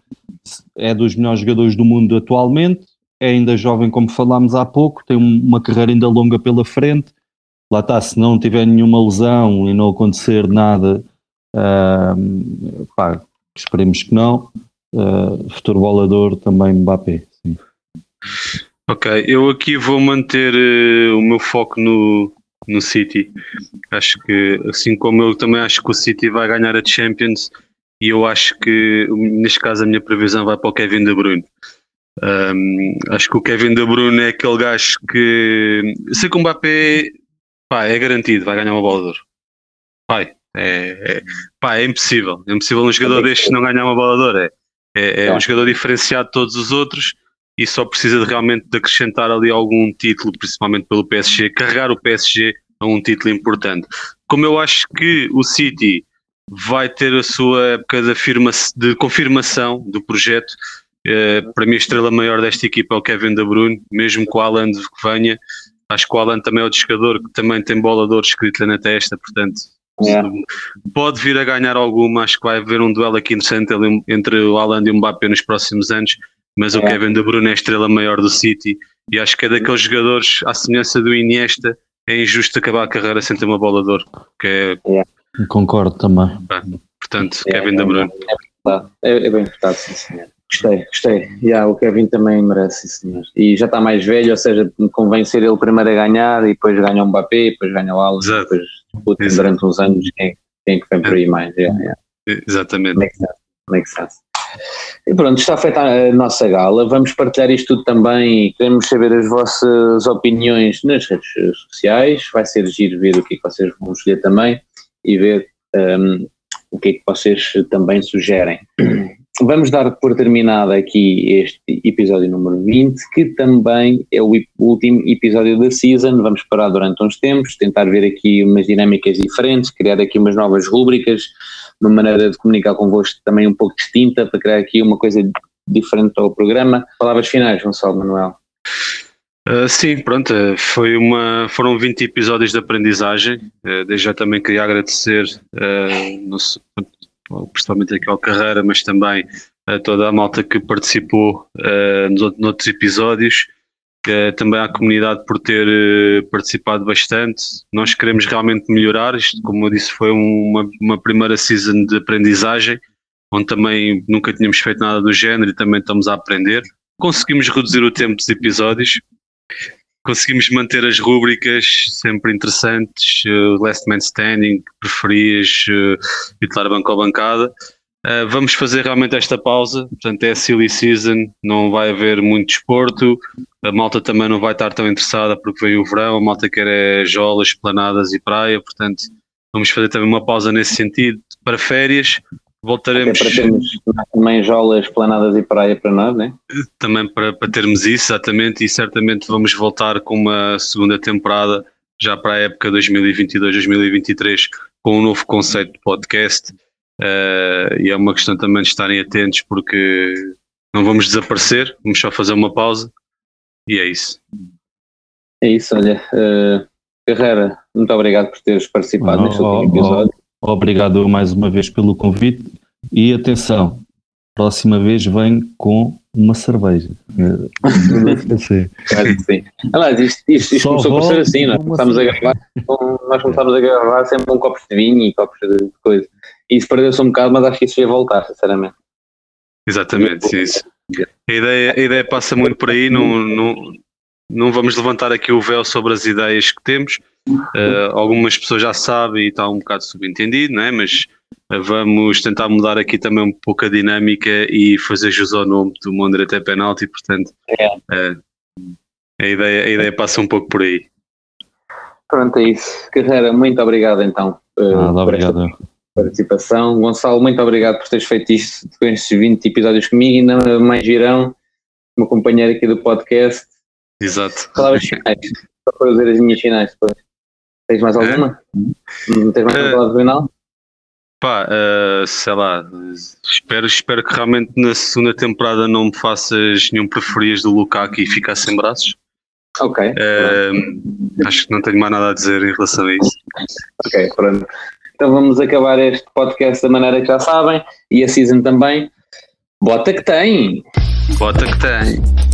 Speaker 3: é dos melhores jogadores do mundo atualmente, é ainda jovem, como falámos há pouco, tem uma carreira ainda longa pela frente. Lá está, se não tiver nenhuma lesão e não acontecer nada Uh, pá, esperemos que não. Uh, futuro bolador também Mbappé. Sim.
Speaker 4: Ok, eu aqui vou manter uh, o meu foco no, no City. Acho que, assim como eu também acho que o City vai ganhar a Champions, e eu acho que, neste caso, a minha previsão vai para o Kevin De Bruyne. Um, acho que o Kevin De Bruyne é aquele gajo que, sei que o Mbappé pá, é garantido, vai ganhar uma bola de ouro. Pai, é, é, pá, é impossível. É impossível um jogador destes não ganhar uma bola de ouro. É, é, é um jogador diferenciado de todos os outros e só precisa de, realmente de acrescentar ali algum título, principalmente pelo PSG, carregar o PSG a um título importante. Como eu acho que o City vai ter a sua época de, afirma de confirmação do projeto, eh, para mim a estrela maior desta equipa é o Kevin De Bruyne, mesmo com o Alan que venha, acho que o Alan também é o descador que também tem bola de ouro escrita na testa, portanto Yeah. Pode vir a ganhar alguma, acho que vai haver um duelo aqui interessante entre o Alan e o Mbappé nos próximos anos, mas yeah. o Kevin De Bruyne é a estrela maior do City e acho que é daqueles jogadores, à semelhança do Iniesta, é injusto acabar a carreira sem ter uma bola de ouro. Que é...
Speaker 3: Yeah. Concordo também.
Speaker 4: portanto, Kevin De Bruyne.
Speaker 1: É, é, bem votado, sim senhor. Gostei, gostei. Yeah, o Kevin também merece, senhor. E já está mais velho, ou seja, convém ser ele primeiro a ganhar e depois ganha o Mbappé, depois ganha o Exato. depois discutem durante uns anos quem, quem é que vem por aí mais. Yeah, yeah.
Speaker 4: Exatamente.
Speaker 1: Make sense. Make sense. E pronto, está feita a nossa gala. Vamos partilhar isto tudo também e queremos saber as vossas opiniões nas redes sociais. Vai ser giro ver o que é que vocês vão escolher também e ver um, o que é que vocês também sugerem vamos dar por terminado aqui este episódio número 20, que também é o último episódio da season. Vamos parar durante uns tempos, tentar ver aqui umas dinâmicas diferentes, criar aqui umas novas rúbricas, uma maneira de comunicar convosco também um pouco distinta, para criar aqui uma coisa diferente ao programa. Palavras finais, Gonçalo Manuel.
Speaker 4: Uh, sim, pronto, eh, foi uma, foram 20 episódios de aprendizagem. Uh, desde já também queria agradecer uh, no, principalmente aqui ao Carreira, mas também a toda a malta que participou uh, nos, noutros episódios, uh, também à comunidade por ter uh, participado bastante. Nós queremos realmente melhorar, isto, como eu disse, foi uma, uma primeira season de aprendizagem, onde também nunca tínhamos feito nada do género e também estamos a aprender. Conseguimos reduzir o tempo dos episódios, conseguimos manter as rúbricas sempre interessantes, uh, Last Man Standing, preferias, uh, titular banco ou bancada. Uh, vamos fazer realmente esta pausa, portanto é silly season, não vai haver muito desporto, a malta também não vai estar tão interessada porque vem o verão, a malta quer é jolas, planadas e praia, portanto vamos fazer também uma pausa nesse sentido para férias, Voltaremos.
Speaker 1: Até para termos também jolas, planadas e praia para nós, né?
Speaker 4: Também para, para termos isso, exatamente, e certamente vamos voltar com uma segunda temporada já para a época 2022-2023 com um novo conceito de podcast. Uh, e é uma questão também de estarem atentos porque não vamos desaparecer, vamos só fazer uma pausa e é isso.
Speaker 1: É isso, olha. Uh, Carreira, muito obrigado por teres participado oh, neste último oh, episódio. Oh.
Speaker 3: Obrigado mais uma vez pelo convite e atenção, próxima vez vem com uma cerveja. *laughs*
Speaker 1: sim. sim. Aliás, isto, isto, isto começou por ser assim, nós começámos, a gravar, nós começámos a gravar sempre com copos de vinho e copos de coisa. E isso perdeu-se um bocado, mas acho que isso ia voltar, sinceramente.
Speaker 4: Exatamente, sim, isso. A ideia, a ideia passa muito por aí, não, não, não vamos levantar aqui o véu sobre as ideias que temos, Uh, algumas pessoas já sabem e está um bocado subentendido, não é? mas uh, vamos tentar mudar aqui também um pouco a dinâmica e fazer jus ao nome do Mondra até penalti, portanto uh, a, ideia, a ideia passa um pouco por aí.
Speaker 1: Pronto, é isso. Carreira, muito obrigado então
Speaker 3: ah, por obrigado. esta
Speaker 1: participação. Gonçalo, muito obrigado por teres feito isto com estes 20 episódios comigo e ainda mais girão, meu companheiro aqui do podcast.
Speaker 4: Exato.
Speaker 1: Palavras finais, para fazer as minhas finais depois. Tens mais alguma? É? Tens mais alguma uh, final?
Speaker 4: Pá, uh, sei lá, espero, espero que realmente na segunda temporada não me faças nenhum preferias do Lukaku e ficar sem braços.
Speaker 1: Ok.
Speaker 4: Uh, acho que não tenho mais nada a dizer em relação a isso.
Speaker 1: Ok, pronto. Então vamos acabar este podcast da maneira que já sabem e a season também. Bota que tem!
Speaker 4: Bota que tem!